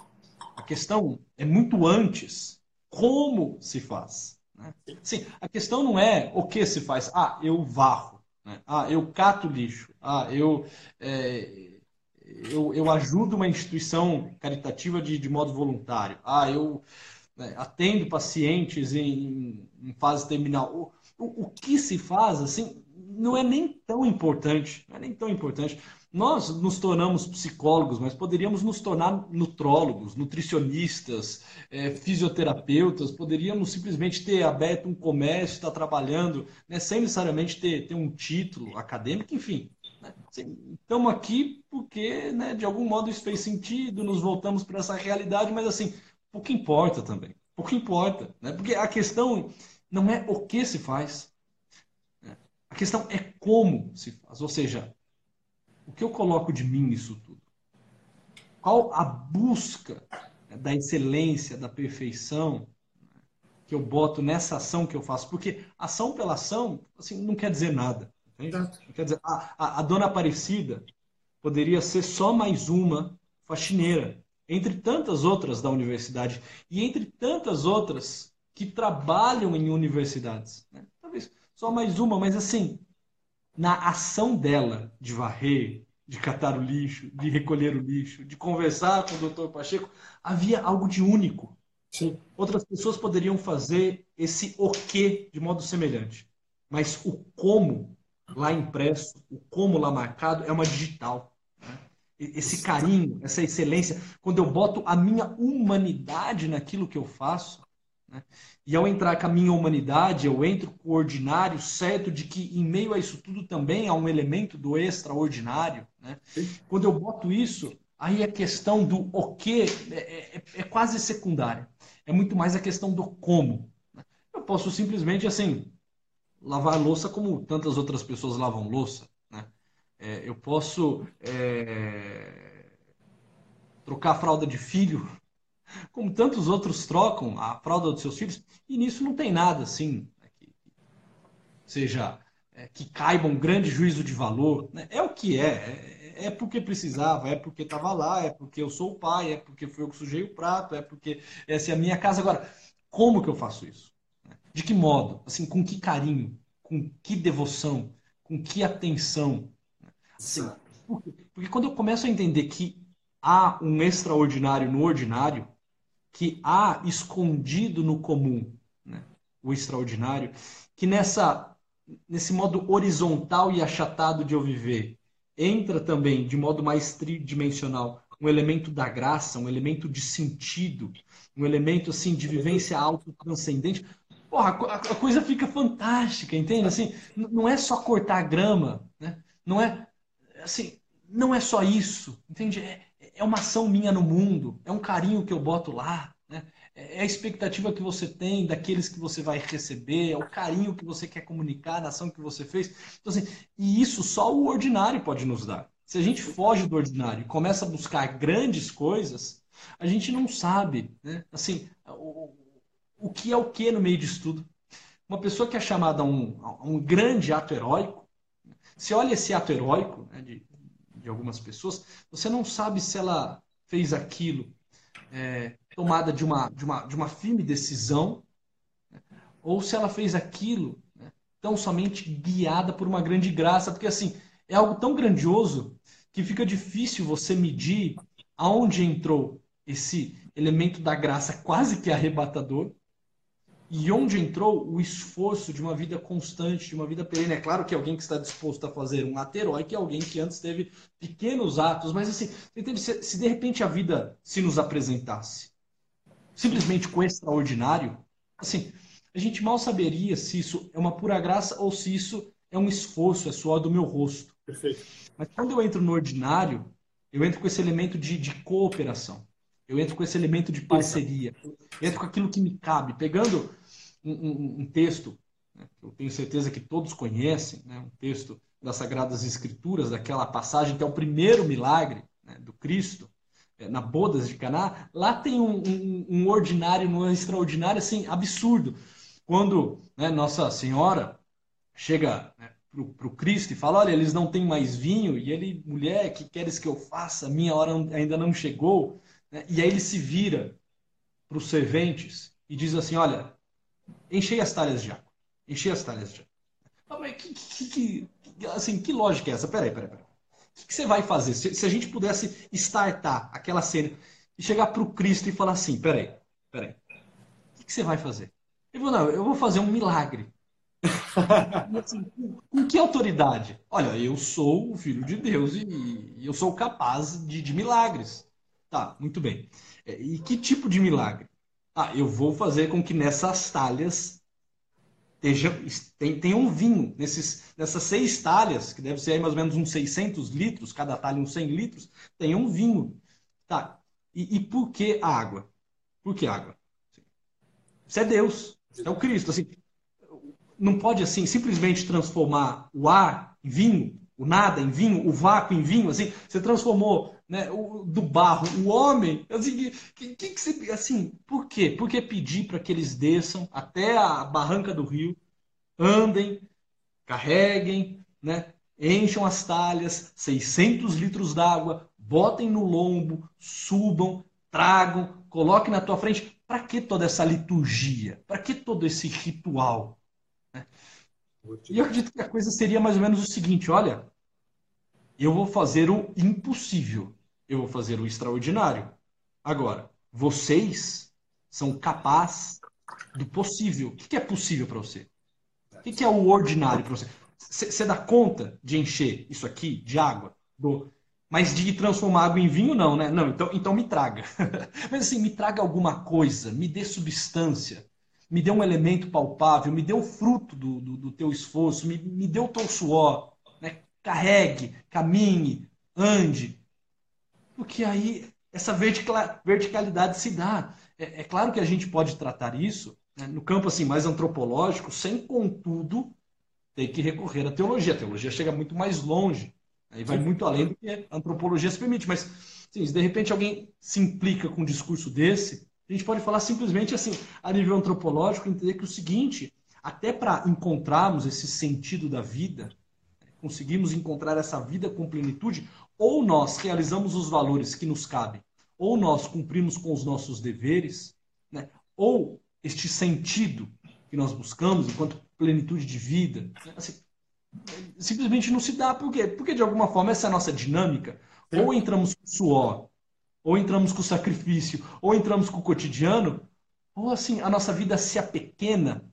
A questão é muito antes como se faz. Né? Sim, a questão não é o que se faz. Ah, eu varro. Né? Ah, eu cato lixo. Ah, eu, é, eu, eu ajudo uma instituição caritativa de, de modo voluntário. Ah, eu né, atendo pacientes em, em fase terminal. O, o, o, que se faz, assim, não é nem tão importante. Não é nem tão importante. Nós nos tornamos psicólogos, mas poderíamos nos tornar nutrólogos, nutricionistas, é, fisioterapeutas, poderíamos simplesmente ter aberto um comércio, estar trabalhando, né, sem necessariamente ter, ter um título acadêmico, enfim. Né, estamos aqui porque, né, de algum modo, isso fez sentido, nos voltamos para essa realidade, mas assim, pouco importa também. Pouco importa. Né, porque a questão não é o que se faz, né, a questão é como se faz. Ou seja, o que eu coloco de mim nisso tudo? Qual a busca da excelência, da perfeição que eu boto nessa ação que eu faço? Porque ação pela ação, assim, não quer dizer nada. Quer dizer, a, a, a dona Aparecida poderia ser só mais uma faxineira, entre tantas outras da universidade e entre tantas outras que trabalham em universidades. Né? Talvez só mais uma, mas assim, na ação dela de varrer, de catar o lixo, de recolher o lixo, de conversar com o doutor Pacheco, havia algo de único. Sim. Outras pessoas poderiam fazer esse o que de modo semelhante, mas o como lá impresso, o como lá marcado é uma digital. Esse carinho, essa excelência, quando eu boto a minha humanidade naquilo que eu faço, né? E ao entrar com a minha humanidade, eu entro com o ordinário, certo de que em meio a isso tudo também há um elemento do extraordinário. Né? Quando eu boto isso, aí a questão do o que é, é, é, quase secundária. É muito mais a questão do como. Né? Eu posso simplesmente, assim, lavar louça como tantas outras pessoas lavam louça. É, eu posso é, trocar a fralda de filho como tantos outros trocam a fralda dos seus filhos, e nisso não tem nada assim, né, que seja é, que caiba um grande juízo de valor. Né? É o que é, é, é porque precisava, é porque estava lá, é porque eu sou o pai, é porque foi eu que sujei o prato, é porque essa é a minha casa. Agora, como que eu faço isso? De que modo? Assim, com que carinho? Com que devoção? Com que atenção? Porque, porque quando eu começo a entender que há um extraordinário no ordinário, que há escondido no comum, né? o extraordinário, que nessa nesse modo horizontal e achatado de eu viver entra também de modo mais tridimensional um elemento da graça, um elemento de sentido, um elemento assim de vivência autotranscendente. Porra, a coisa fica fantástica, entende? Assim, não é só cortar grama, né? Não é assim, não é só isso, entende? É, é uma ação minha no mundo, é um carinho que eu boto lá, né? é a expectativa que você tem daqueles que você vai receber, é o carinho que você quer comunicar na ação que você fez. Então, assim, e isso só o ordinário pode nos dar. Se a gente foge do ordinário e começa a buscar grandes coisas, a gente não sabe, né? Assim, o, o que é o que no meio disso tudo. Uma pessoa que é chamada a um, a um grande ato heróico, se olha esse ato heróico né, de, de algumas pessoas, você não sabe se ela fez aquilo é, tomada de uma, de, uma, de uma firme decisão né, ou se ela fez aquilo né, tão somente guiada por uma grande graça, porque assim é algo tão grandioso que fica difícil você medir aonde entrou esse elemento da graça quase que arrebatador e onde entrou o esforço de uma vida constante, de uma vida perene. É claro que alguém que está disposto a fazer um ato heróico é alguém que antes teve pequenos atos, mas assim, entende? Se, se de repente a vida se nos apresentasse simplesmente com extraordinário, assim, a gente mal saberia se isso é uma pura graça ou se isso é um esforço, é suor do meu rosto. Perfeito. Mas quando eu entro no ordinário, eu entro com esse elemento de, de cooperação. Eu entro com esse elemento de parceria. Eu entro com aquilo que me cabe. Pegando um, um, texto, né, que eu tenho certeza que todos conhecem, né, um texto das Sagradas Escrituras, daquela passagem que é o primeiro milagre né, do Cristo, é, na Bodas de Caná, lá tem um, um, um ordinário, um extraordinário, assim, absurdo. Quando né, Nossa Senhora chega né, para o Cristo e fala, olha, eles não têm mais vinho, e ele, mulher, que queres que eu faça? Minha hora ainda não chegou. Né? E aí ele se vira para os serventes e diz assim, olha, enchei as talhas de água. Enchei as talhas de água. Mas que, que, que, assim, que lógica é essa? Peraí, peraí, peraí. O que você vai fazer? Se, se a gente pudesse startar aquela cena e chegar para o Cristo e falar assim, peraí, peraí. O que, que você vai fazer? Ele falou, não, eu vou fazer um milagre. assim, com que autoridade? Olha, eu sou o filho de Deus e, e eu sou capaz de, de, milagres. Tá, muito bem. É, e que tipo de milagre? Ah, eu vou fazer com que nessas talhas tem um vinho. Nesses, nessas seis talhas, que deve ser mais ou menos uns 600 litros, cada talha uns 100 litros, tem um vinho. Tá, e, e por que água? Por que água? Isso é Deus, é o Cristo. Assim, não pode assim simplesmente transformar o ar em vinho, o nada em vinho, o vácuo em vinho. Assim, você transformou né, o, do barro o homem. Assim, que, que, que você, assim, por quê? Por que pedir para que eles desçam até a barranca do rio, andem, carreguem, né, encham as talhas, 600 litros d'água, botem no lombo, subam, tragam, coloquem na tua frente. Para que toda essa liturgia? Para que todo esse ritual? Né? E eu acredito que a coisa seria mais ou menos o seguinte: olha, eu vou fazer o impossível, eu vou fazer o extraordinário. Agora, vocês são capazes do possível. O que é possível para você? O que é o ordinário para você? Você dá conta de encher isso aqui de água? Do... Mas de transformar água em vinho, não, né? Não, então, então me traga. Mas assim, me traga alguma coisa, me dê substância, me dê um elemento palpável, me dê o fruto do, do, do teu esforço, me, me dê o teu suor. Né? Carregue, caminhe, ande. Porque aí essa verticalidade se dá. É, é claro que a gente pode tratar isso né, no campo assim mais antropológico, sem contudo ter que recorrer à teologia. A teologia chega muito mais longe Aí vai muito além do que a antropologia se permite. Mas, sim, se de repente alguém se implica com um discurso desse, a gente pode falar simplesmente assim, a nível antropológico, entender que o seguinte, até para encontrarmos esse sentido da vida, conseguimos encontrar essa vida com plenitude, ou nós realizamos os valores que nos cabem, ou nós cumprimos com os nossos deveres, né? ou este sentido que nós buscamos enquanto plenitude de vida. Né? Assim, simplesmente não se dá. Por quê? Porque, de alguma forma, essa é a nossa dinâmica. Ou entramos com suor, ou entramos com sacrifício, ou entramos com o cotidiano, ou assim, a nossa vida se apequena,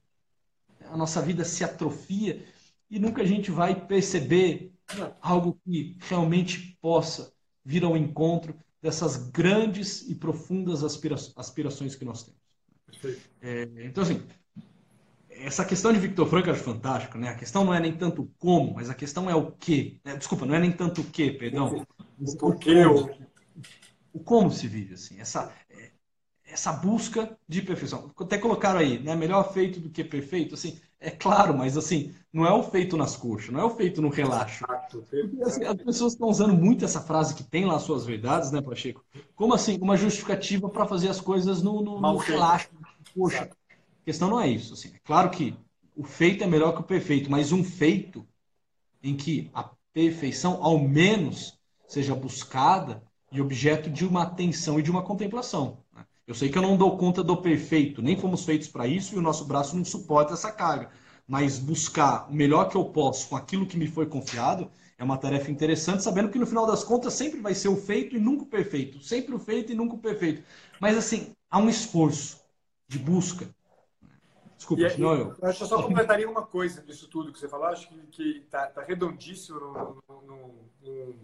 a nossa vida se atrofia, e nunca a gente vai perceber algo que realmente possa vir ao encontro dessas grandes e profundas aspira aspirações que nós temos. É, então, assim, essa questão de Victor Frank é fantástico, né? A questão não é nem tanto o como, mas a questão é o que. Né? Desculpa, não é nem tanto o que, perdão. O porquê. O, o como se vive, assim. Essa, essa busca de perfeição. Até colocaram aí, né? Melhor feito do que perfeito. Assim, é claro, mas assim, não é o feito nas coxas, não é o feito no relaxo. Assim, as pessoas estão usando muito essa frase que tem lá suas verdades, né, Pacheco? Como assim? Uma justificativa para fazer as coisas no, no, no relaxo. Poxa, questão não é isso. Assim. É claro que o feito é melhor que o perfeito, mas um feito em que a perfeição, ao menos, seja buscada e objeto de uma atenção e de uma contemplação. Eu sei que eu não dou conta do perfeito, nem fomos feitos para isso e o nosso braço não suporta essa carga. Mas buscar o melhor que eu posso com aquilo que me foi confiado é uma tarefa interessante, sabendo que no final das contas sempre vai ser o feito e nunca o perfeito. Sempre o feito e nunca o perfeito. Mas assim, há um esforço de busca, Desculpa, e, senão eu. Acho que eu só completaria uma coisa disso tudo que você falou. Acho que está tá redondíssimo. No, no, no,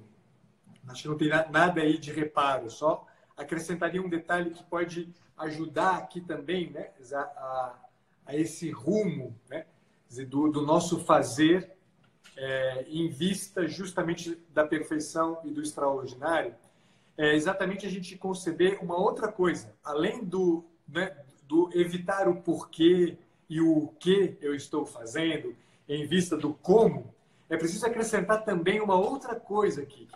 acho que não tem nada aí de reparo. Só acrescentaria um detalhe que pode ajudar aqui também né, a, a, esse rumo né, do, do nosso fazer é, em vista justamente da perfeição e do extraordinário. É exatamente a gente conceber uma outra coisa, além do, né, do evitar o porquê e o que eu estou fazendo, em vista do como, é preciso acrescentar também uma outra coisa aqui,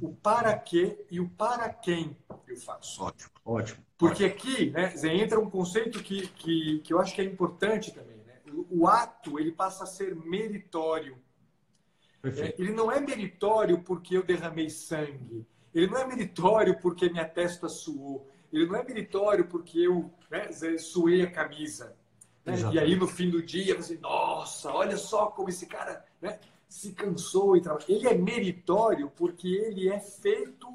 o para quê e o para quem eu faço. Ótimo, ótimo. Porque aqui né, entra um conceito que, que, que eu acho que é importante também. Né? O, o ato ele passa a ser meritório. É, ele não é meritório porque eu derramei sangue. Ele não é meritório porque minha testa suou. Ele não é meritório porque eu né, suei a camisa. Né? E aí, no fim do dia, você, nossa, olha só como esse cara né, se cansou e trabalhou. Ele é meritório porque ele é feito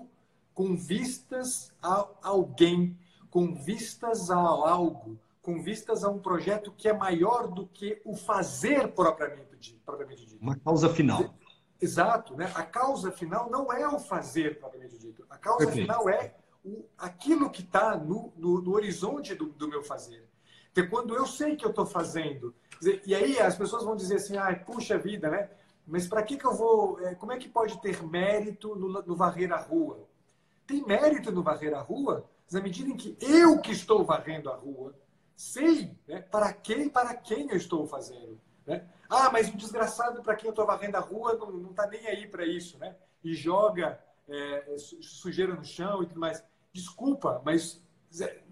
com vistas a alguém, com vistas a algo, com vistas a um projeto que é maior do que o fazer propriamente dito. Propriamente dito. Uma causa final. Exato, né? A causa final não é o fazer propriamente dito. A causa Perfeito. final é o, aquilo que está no, no, no, horizonte do, do, meu fazer. Porque quando eu sei que eu estou fazendo, dizer, e aí as pessoas vão dizer assim, ah, puxa vida, né? Mas para que, que eu vou. É, como é que pode ter mérito no, no varrer a rua? Tem mérito no varrer a rua na medida em que eu que estou varrendo a rua sei né, para quem para quem eu estou fazendo. Né? Ah, mas o desgraçado para quem eu estou varrendo a rua não está nem aí para isso, né? E joga é, sujeira no chão e tudo mais. Desculpa, mas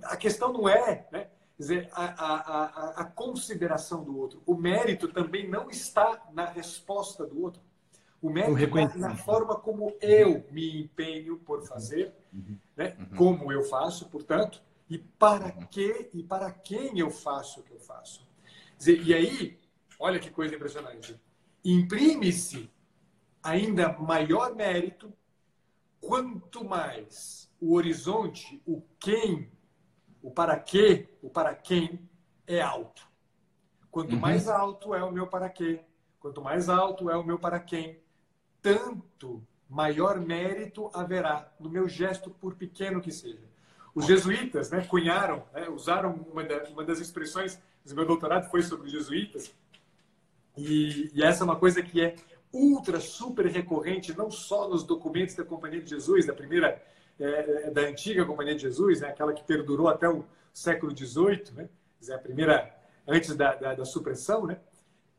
a questão não é né, dizer, a, a, a, a consideração do outro. O mérito também não está na resposta do outro. O mérito está na forma como eu me empenho por fazer, uhum. né? Uhum. como eu faço, portanto, e para uhum. que e para quem eu faço o que eu faço. Dizer, e aí, olha que coisa impressionante. Imprime-se ainda maior mérito quanto mais o horizonte, o quem, o para quê, o para quem é alto. Quanto uhum. mais alto é o meu para quê, quanto mais alto é o meu para quem, tanto maior mérito haverá no meu gesto, por pequeno que seja. Os jesuítas né, cunharam, né, usaram uma, da, uma das expressões, meu doutorado foi sobre os jesuítas, e, e, essa é uma coisa que é ultra, super recorrente, não só nos documentos da Companhia de Jesus, da primeira, é, é da antiga Companhia de Jesus, né, aquela que perdurou até o século XVIII, né, a primeira, antes da, da, da supressão, né,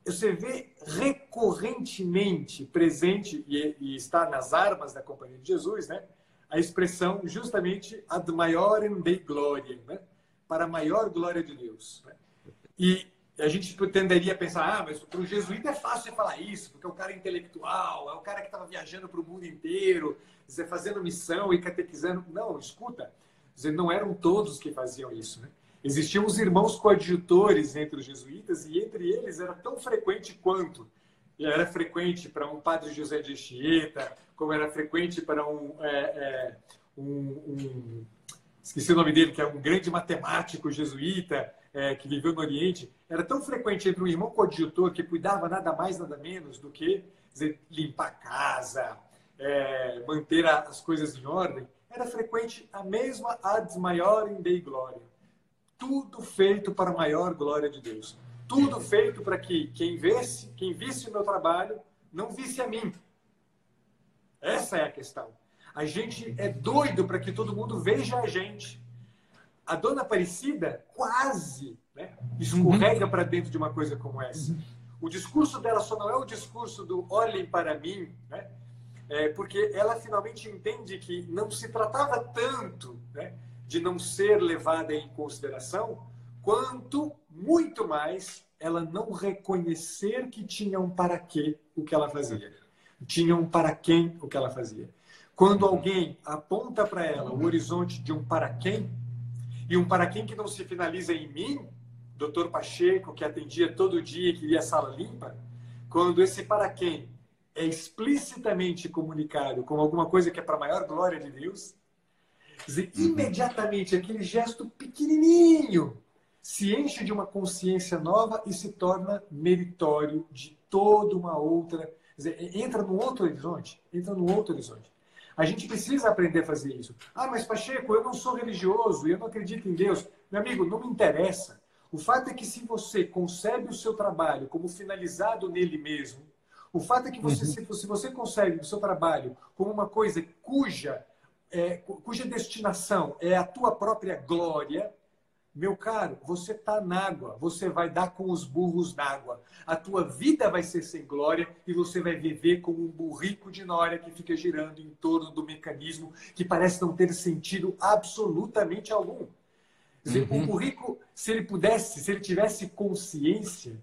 você vê recorrentemente presente, e, e, está nas armas da Companhia de Jesus, né, a expressão justamente ad maiorem Dei gloria, né, para a maior glória de Deus. Né. E a gente tenderia a pensar, ah, mas para o jesuíta é fácil falar isso, porque é um cara intelectual, é um cara que estava viajando para o mundo inteiro, dizer, fazendo missão e catequizando. Não, escuta, dizer, não eram todos que faziam isso. Né? Existiam os irmãos coadjutores entre os jesuítas e entre eles era tão frequente quanto. Era frequente para um padre José de Anchieta, como era frequente para um, é, é, um, um, Esqueci o nome dele, que é um grande matemático jesuíta, é, que viveu no Oriente, era tão frequente entre um irmão coadjutor que cuidava nada mais, nada menos do que dizer, limpar a casa, é, manter as coisas em ordem, era frequente a mesma ad maiorem dei glória. Tudo feito para a maior glória de Deus. Tudo feito para que quem visse, quem visse o meu trabalho, não visse a mim. Essa é a questão. A gente é doido para que todo mundo veja a gente a dona Aparecida quase né, escorrega uhum. para dentro de uma coisa como essa. O discurso dela só não é o discurso do olhem para mim, né? É, porque ela finalmente entende que não se tratava tanto né, de não ser levada em consideração, quanto muito mais ela não reconhecer que tinha um para quê o que ela fazia. Tinha um para quem o que ela fazia. Quando alguém aponta para ela o horizonte de um para quem, e um para quem que não se finaliza em mim, doutor Pacheco, que atendia todo dia e queria a sala limpa, quando esse para quem é explicitamente comunicado com alguma coisa que é para a maior glória de Deus, dizer, imediatamente aquele gesto pequenininho se enche de uma consciência nova e se torna meritório de toda uma outra, dizer, entra num outro horizonte, entra num outro horizonte. A gente precisa aprender a fazer isso. Ah, mas Pacheco, eu não sou religioso, eu não acredito em Deus. Meu amigo, não me interessa. O fato é que se você concebe o seu trabalho como finalizado nele mesmo, o fato é que você, uhum. se, se, você concebe o seu trabalho como uma coisa cuja, é, cuja destinação é a tua própria glória, meu caro, você está na água, você vai dar com os burros na água. A tua vida vai ser sem glória e você vai viver como um burrico de nória que fica girando em torno do mecanismo que parece não ter sentido absolutamente algum. Uhum. O burrico, se ele pudesse, se ele tivesse consciência,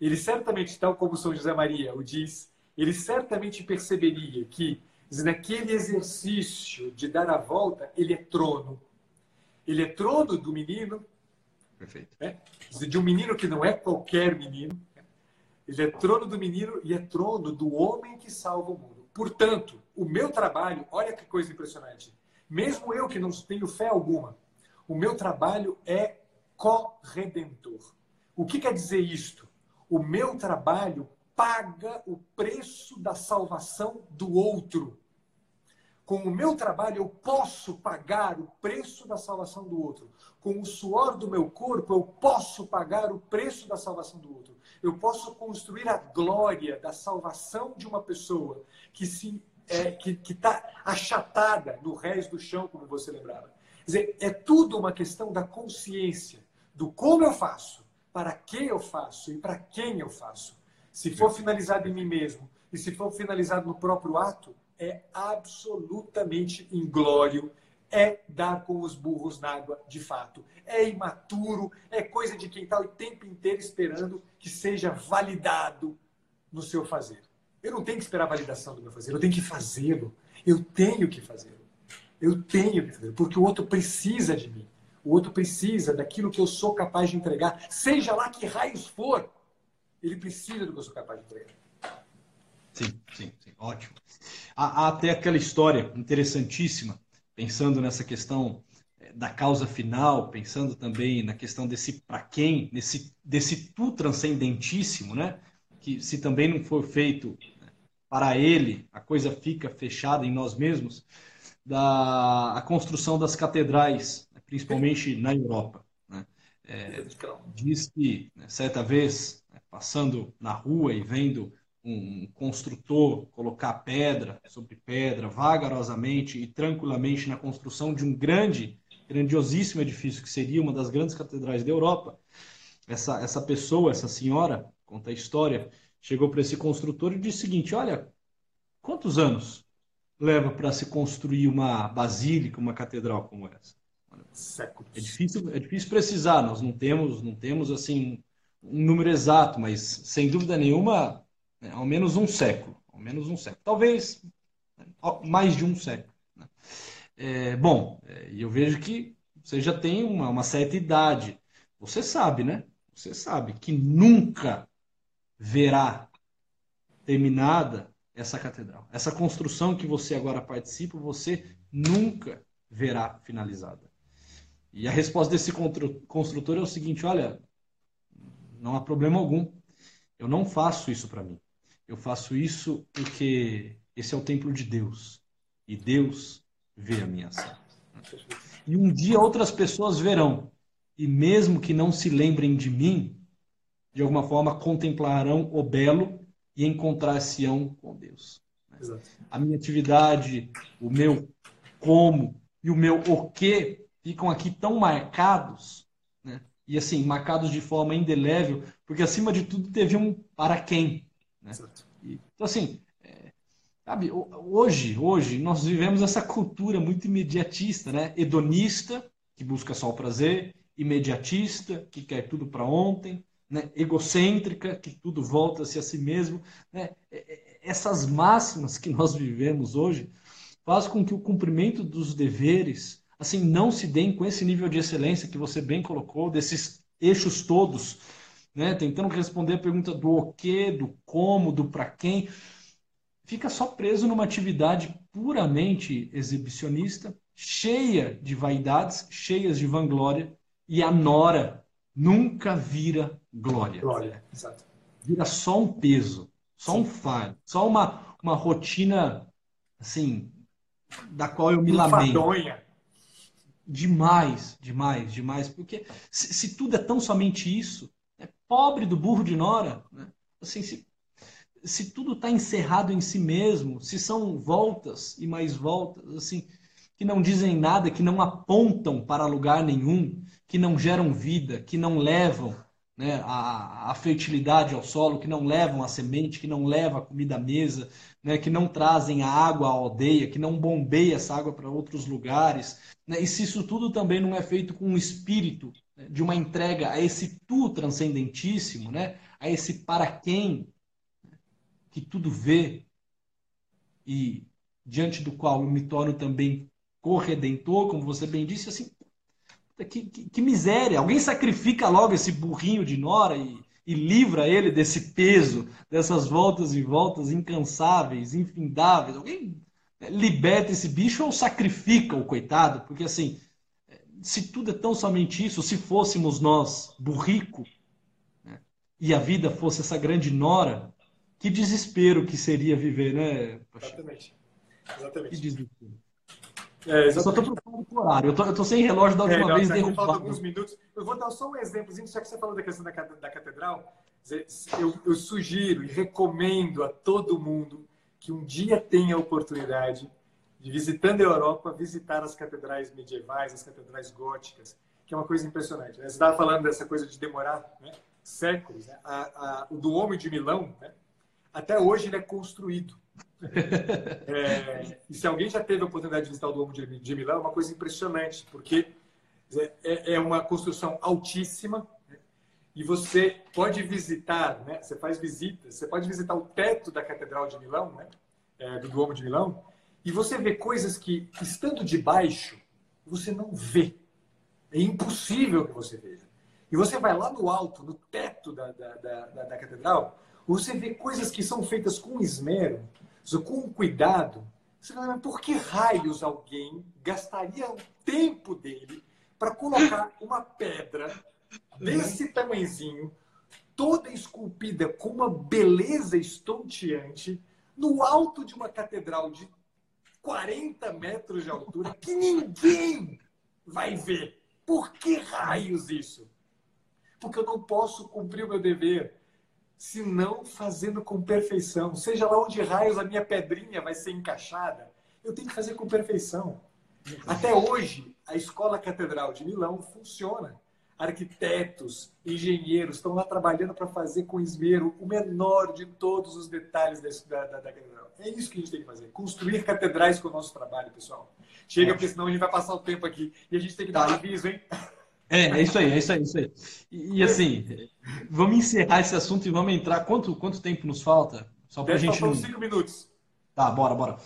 ele certamente, tal como São José Maria o diz, ele certamente perceberia que naquele exercício de dar a volta, ele é trono ele é trono do menino. Perfeito. Né? De um menino que não é qualquer menino. Ele é trono do menino e é trono do homem que salva o mundo. Portanto, o meu trabalho, olha que coisa impressionante. Mesmo eu que não tenho fé alguma, o meu trabalho é corredentor. O que quer dizer isto? O meu trabalho paga o preço da salvação do outro. Com o meu trabalho, eu posso pagar o preço da salvação do outro. Com o suor do meu corpo, eu posso pagar o preço da salvação do outro. Eu posso construir a glória da salvação de uma pessoa que se é, que está achatada no rés do chão, como você lembrava. Quer dizer, é tudo uma questão da consciência, do como eu faço, para que eu faço e para quem eu faço. Se for finalizado em mim mesmo e se for finalizado no próprio ato, é absolutamente inglório, é dar com os burros na água de fato. É imaturo, é coisa de quem está o tempo inteiro esperando que seja validado no seu fazer. Eu não tenho que esperar a validação do meu fazer, eu tenho que fazê-lo. Eu tenho que fazê-lo. Eu tenho que fazê-lo, porque o outro precisa de mim. O outro precisa daquilo que eu sou capaz de entregar, seja lá que raios for. Ele precisa do que eu sou capaz de entregar. Sim, sim, sim. ótimo. Há, há até aquela história interessantíssima, pensando nessa questão eh, da causa final, pensando também na questão desse para quem, desse, desse tu transcendentíssimo, né? Que se também não for feito né, para ele, a coisa fica fechada em nós mesmos, da a construção das catedrais, principalmente na Europa. Né? É, diz que, né, certa vez, né, passando na rua e vendo um construtor colocar pedra sobre pedra vagarosamente e tranquilamente na construção de um grande, grandiosíssimo edifício que seria uma das grandes catedrais da Europa. Essa, essa pessoa, essa senhora, conta a história, chegou para esse construtor e disse o seguinte: Olha, quantos anos leva para se construir uma basílica, uma catedral como essa? Séculos. É difícil, é difícil precisar. Nós não temos, não temos assim um número exato, mas sem dúvida nenhuma né? ao menos um século, ao menos um século, talvez né? mais de um século. Né? É, bom, é, e eu vejo que você já tem uma, uma certa idade. Você sabe, né? Você sabe que nunca verá terminada essa catedral. Essa construção que você agora participa, você nunca verá finalizada. E a resposta desse construtor é o seguinte: olha, não há problema algum. Eu não faço isso para mim. Eu faço isso porque esse é o templo de Deus. E Deus vê a minha ação. E um dia outras pessoas verão. E mesmo que não se lembrem de mim, de alguma forma contemplarão o belo e encontrar-se-ão com Deus. Exato. A minha atividade, o meu como e o meu o que ficam aqui tão marcados, né? e assim, marcados de forma indelével, porque acima de tudo teve um para quem. Né? então, assim, é, sabe, hoje, hoje nós vivemos essa cultura muito imediatista, né? hedonista, que busca só o prazer, imediatista, que quer tudo para ontem, né? egocêntrica, que tudo volta-se a si mesmo. Né? Essas máximas que nós vivemos hoje faz com que o cumprimento dos deveres assim não se deem com esse nível de excelência que você bem colocou, desses eixos todos né? tentando responder a pergunta do o que, do como, do para quem, fica só preso numa atividade puramente exibicionista, cheia de vaidades, cheias de vanglória, e a nora nunca vira glória. Glória, exato. Vira só um peso, só Sim. um fardo, só uma, uma rotina, assim, da qual eu me lamento. Demais, demais, demais. Porque se, se, tudo é tão somente isso, pobre do burro de Nora. Né? Assim, se, se tudo está encerrado em si mesmo, se são voltas e mais voltas, assim, que não dizem nada, que não apontam para lugar nenhum, que não geram vida, que não levam né, a, a, fertilidade ao solo, que não levam a semente, que não levam a comida à mesa, né, que não trazem a água à aldeia, que não bombeia essa água para outros lugares. Né, e se isso tudo também não é feito com um espírito de uma entrega a esse tu transcendentíssimo, né? a esse para quem que tudo vê e diante do qual eu me torno também corredentor, como você bem disse, assim, que, que, que miséria! Alguém sacrifica logo esse burrinho de Nora e, e livra ele desse peso, dessas voltas e voltas incansáveis, infindáveis. Alguém liberta esse bicho ou sacrifica o coitado? Porque assim, se tudo é tão somente isso, se fôssemos nós burrico né, e a vida fosse essa grande nora, que desespero que seria viver, né? Exatamente. Exatamente. Que desespero. É, eu só estou preocupado com o horário. Eu tô, eu tô sem relógio da última é, não, vez derrubado. Alguns minutos. Eu vou dar só um exemplozinho, já que você falou da questão da, da catedral. Eu, eu sugiro e recomendo a todo mundo que um dia tenha a oportunidade de, visitando a Europa, visitar as catedrais medievais, as catedrais góticas, que é uma coisa impressionante. Né? Você estava falando dessa coisa de demorar né? séculos. Né? A, a, o do Homem de Milão, né? até hoje ele é construído. É, e se alguém já teve a oportunidade de visitar o Duomo de Milão, é uma coisa impressionante, porque é, é uma construção altíssima né? e você pode visitar, né? você faz visitas, você pode visitar o teto da Catedral de Milão, né? É, do Duomo de Milão, e você vê coisas que, estando de baixo, você não vê. É impossível que você veja. E você vai lá no alto, no teto da, da, da, da catedral, você vê coisas que são feitas com esmero, com cuidado. Você fala, por que raios alguém gastaria o tempo dele para colocar uma pedra desse tamanhozinho, toda esculpida com uma beleza estonteante, no alto de uma catedral de 40 metros de altura, que ninguém vai ver? Por que raios isso? Porque eu não posso cumprir o meu dever se não fazendo com perfeição. Seja lá onde raios a minha pedrinha vai ser encaixada, eu tenho que fazer com perfeição. Até hoje, a Escola Catedral de Milão funciona. Arquitetos, engenheiros estão lá trabalhando para fazer com esmero o menor de todos os detalhes da, da, da, catedral. É isso que a gente tem que fazer. Construir catedrais com o nosso trabalho, pessoal. Chega, porque senão a gente vai passar o tempo aqui. E a gente tem que dar aviso, hein? É, é isso aí, é isso aí, é isso aí. E, e, assim, vamos encerrar esse assunto e vamos entrar. Quanto, quanto tempo nos falta? Só para a gente. Não... cinco minutos. Tá, bora, bora.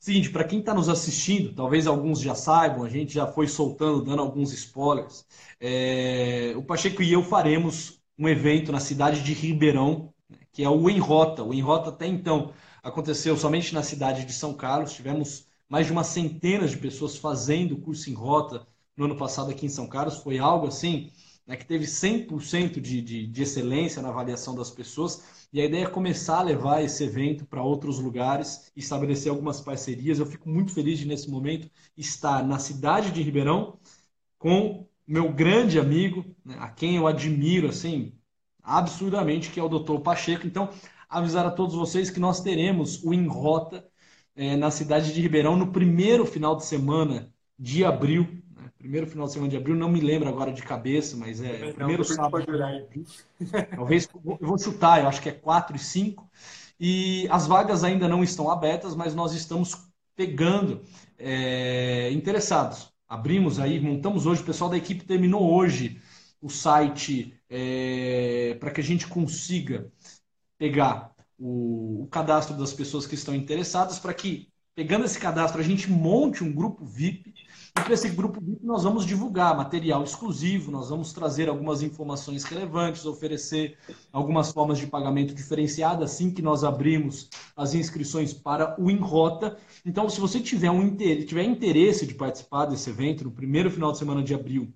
Seguinte, para quem está nos assistindo, talvez alguns já saibam, a gente já foi soltando, dando alguns spoilers. É... o Pacheco e eu faremos um evento na cidade de Ribeirão, que é o Enrota. O Enrota até então aconteceu somente na cidade de São Carlos. Tivemos mais de uma centena de pessoas fazendo o curso em rota no ano passado aqui em São Carlos. Foi algo assim né, que teve 100% de, de, de excelência na avaliação das pessoas. E a ideia é começar a levar esse evento para outros lugares estabelecer algumas parcerias. Eu fico muito feliz de, nesse momento, estar na cidade de Ribeirão com meu grande amigo, né, a quem eu admiro assim absurdamente, que é o Dr. Pacheco. Então, avisar a todos vocês que nós teremos o Enrota é, na cidade de Ribeirão no primeiro final de semana de abril primeiro final de semana de abril, não me lembro agora de cabeça, mas é o primeiro sábado. Talvez eu vou chutar, eu acho que é 4 e 5. E as vagas ainda não estão abertas, mas nós estamos pegando é, interessados. Abrimos aí, montamos hoje, o pessoal da equipe terminou hoje o site é, para que a gente consiga pegar o, o cadastro das pessoas que estão interessadas, para que, pegando esse cadastro, a gente monte um grupo VIP e para esse grupo VIP nós vamos divulgar material exclusivo, nós vamos trazer algumas informações relevantes, oferecer algumas formas de pagamento diferenciada assim que nós abrimos as inscrições para o Enrota. Então, se você tiver, um, tiver interesse de participar desse evento no primeiro final de semana de abril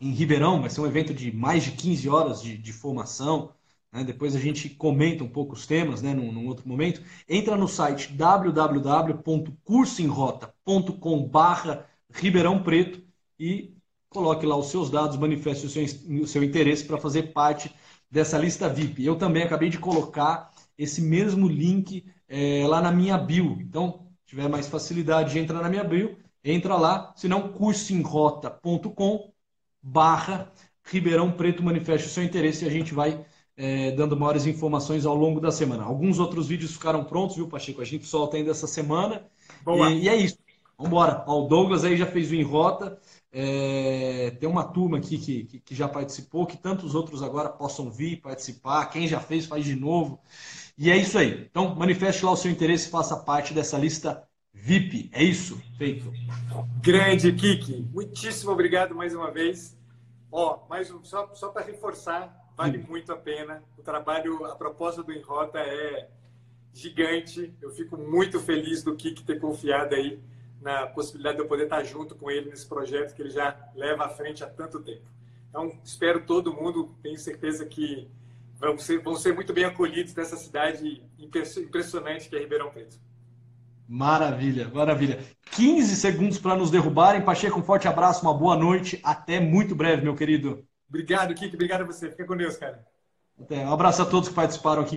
em Ribeirão, vai ser um evento de mais de 15 horas de, de formação. Né? Depois a gente comenta um pouco os temas né? num, num outro momento. Entra no site www.cursoenrota.com.br Ribeirão Preto e coloque lá os seus dados, manifeste o seu, o seu interesse para fazer parte dessa lista VIP. Eu também acabei de colocar esse mesmo link é, lá na minha bio. Então, se tiver mais facilidade de entrar na minha bio, entra lá, se não, cursoemrota.com barra Ribeirão Preto, manifeste o seu interesse e a gente vai é, dando maiores informações ao longo da semana. Alguns outros vídeos ficaram prontos, viu, Pacheco? A gente solta ainda essa semana. E, e é isso. Vamos embora. O Douglas aí já fez o Enrota. É, tem uma turma aqui que, que, já participou, que tantos outros agora possam vir participar. Quem já fez, faz de novo. E é isso aí. Então, manifeste lá o seu interesse e faça parte dessa lista VIP. É isso. Feito. Grande, Kiki. Muitíssimo obrigado mais uma vez. Ó, mais um, só, só para reforçar, vale Sim. muito a pena. O trabalho, a proposta do Enrota é gigante. Eu fico muito feliz do Kiki ter confiado aí na possibilidade de eu poder estar junto com ele nesse projeto que ele já leva à frente há tanto tempo. Então, espero todo mundo, tenho certeza que vão ser, vão ser muito bem acolhidos nessa cidade impressionante que é Ribeirão Preto. Maravilha, maravilha. 15 segundos para nos derrubarem. Pacheco, um forte abraço, uma boa noite. Até muito breve, meu querido. Obrigado, Kiki. Obrigado a você. Fica com Deus, cara. Até. Um abraço a todos que participaram aqui.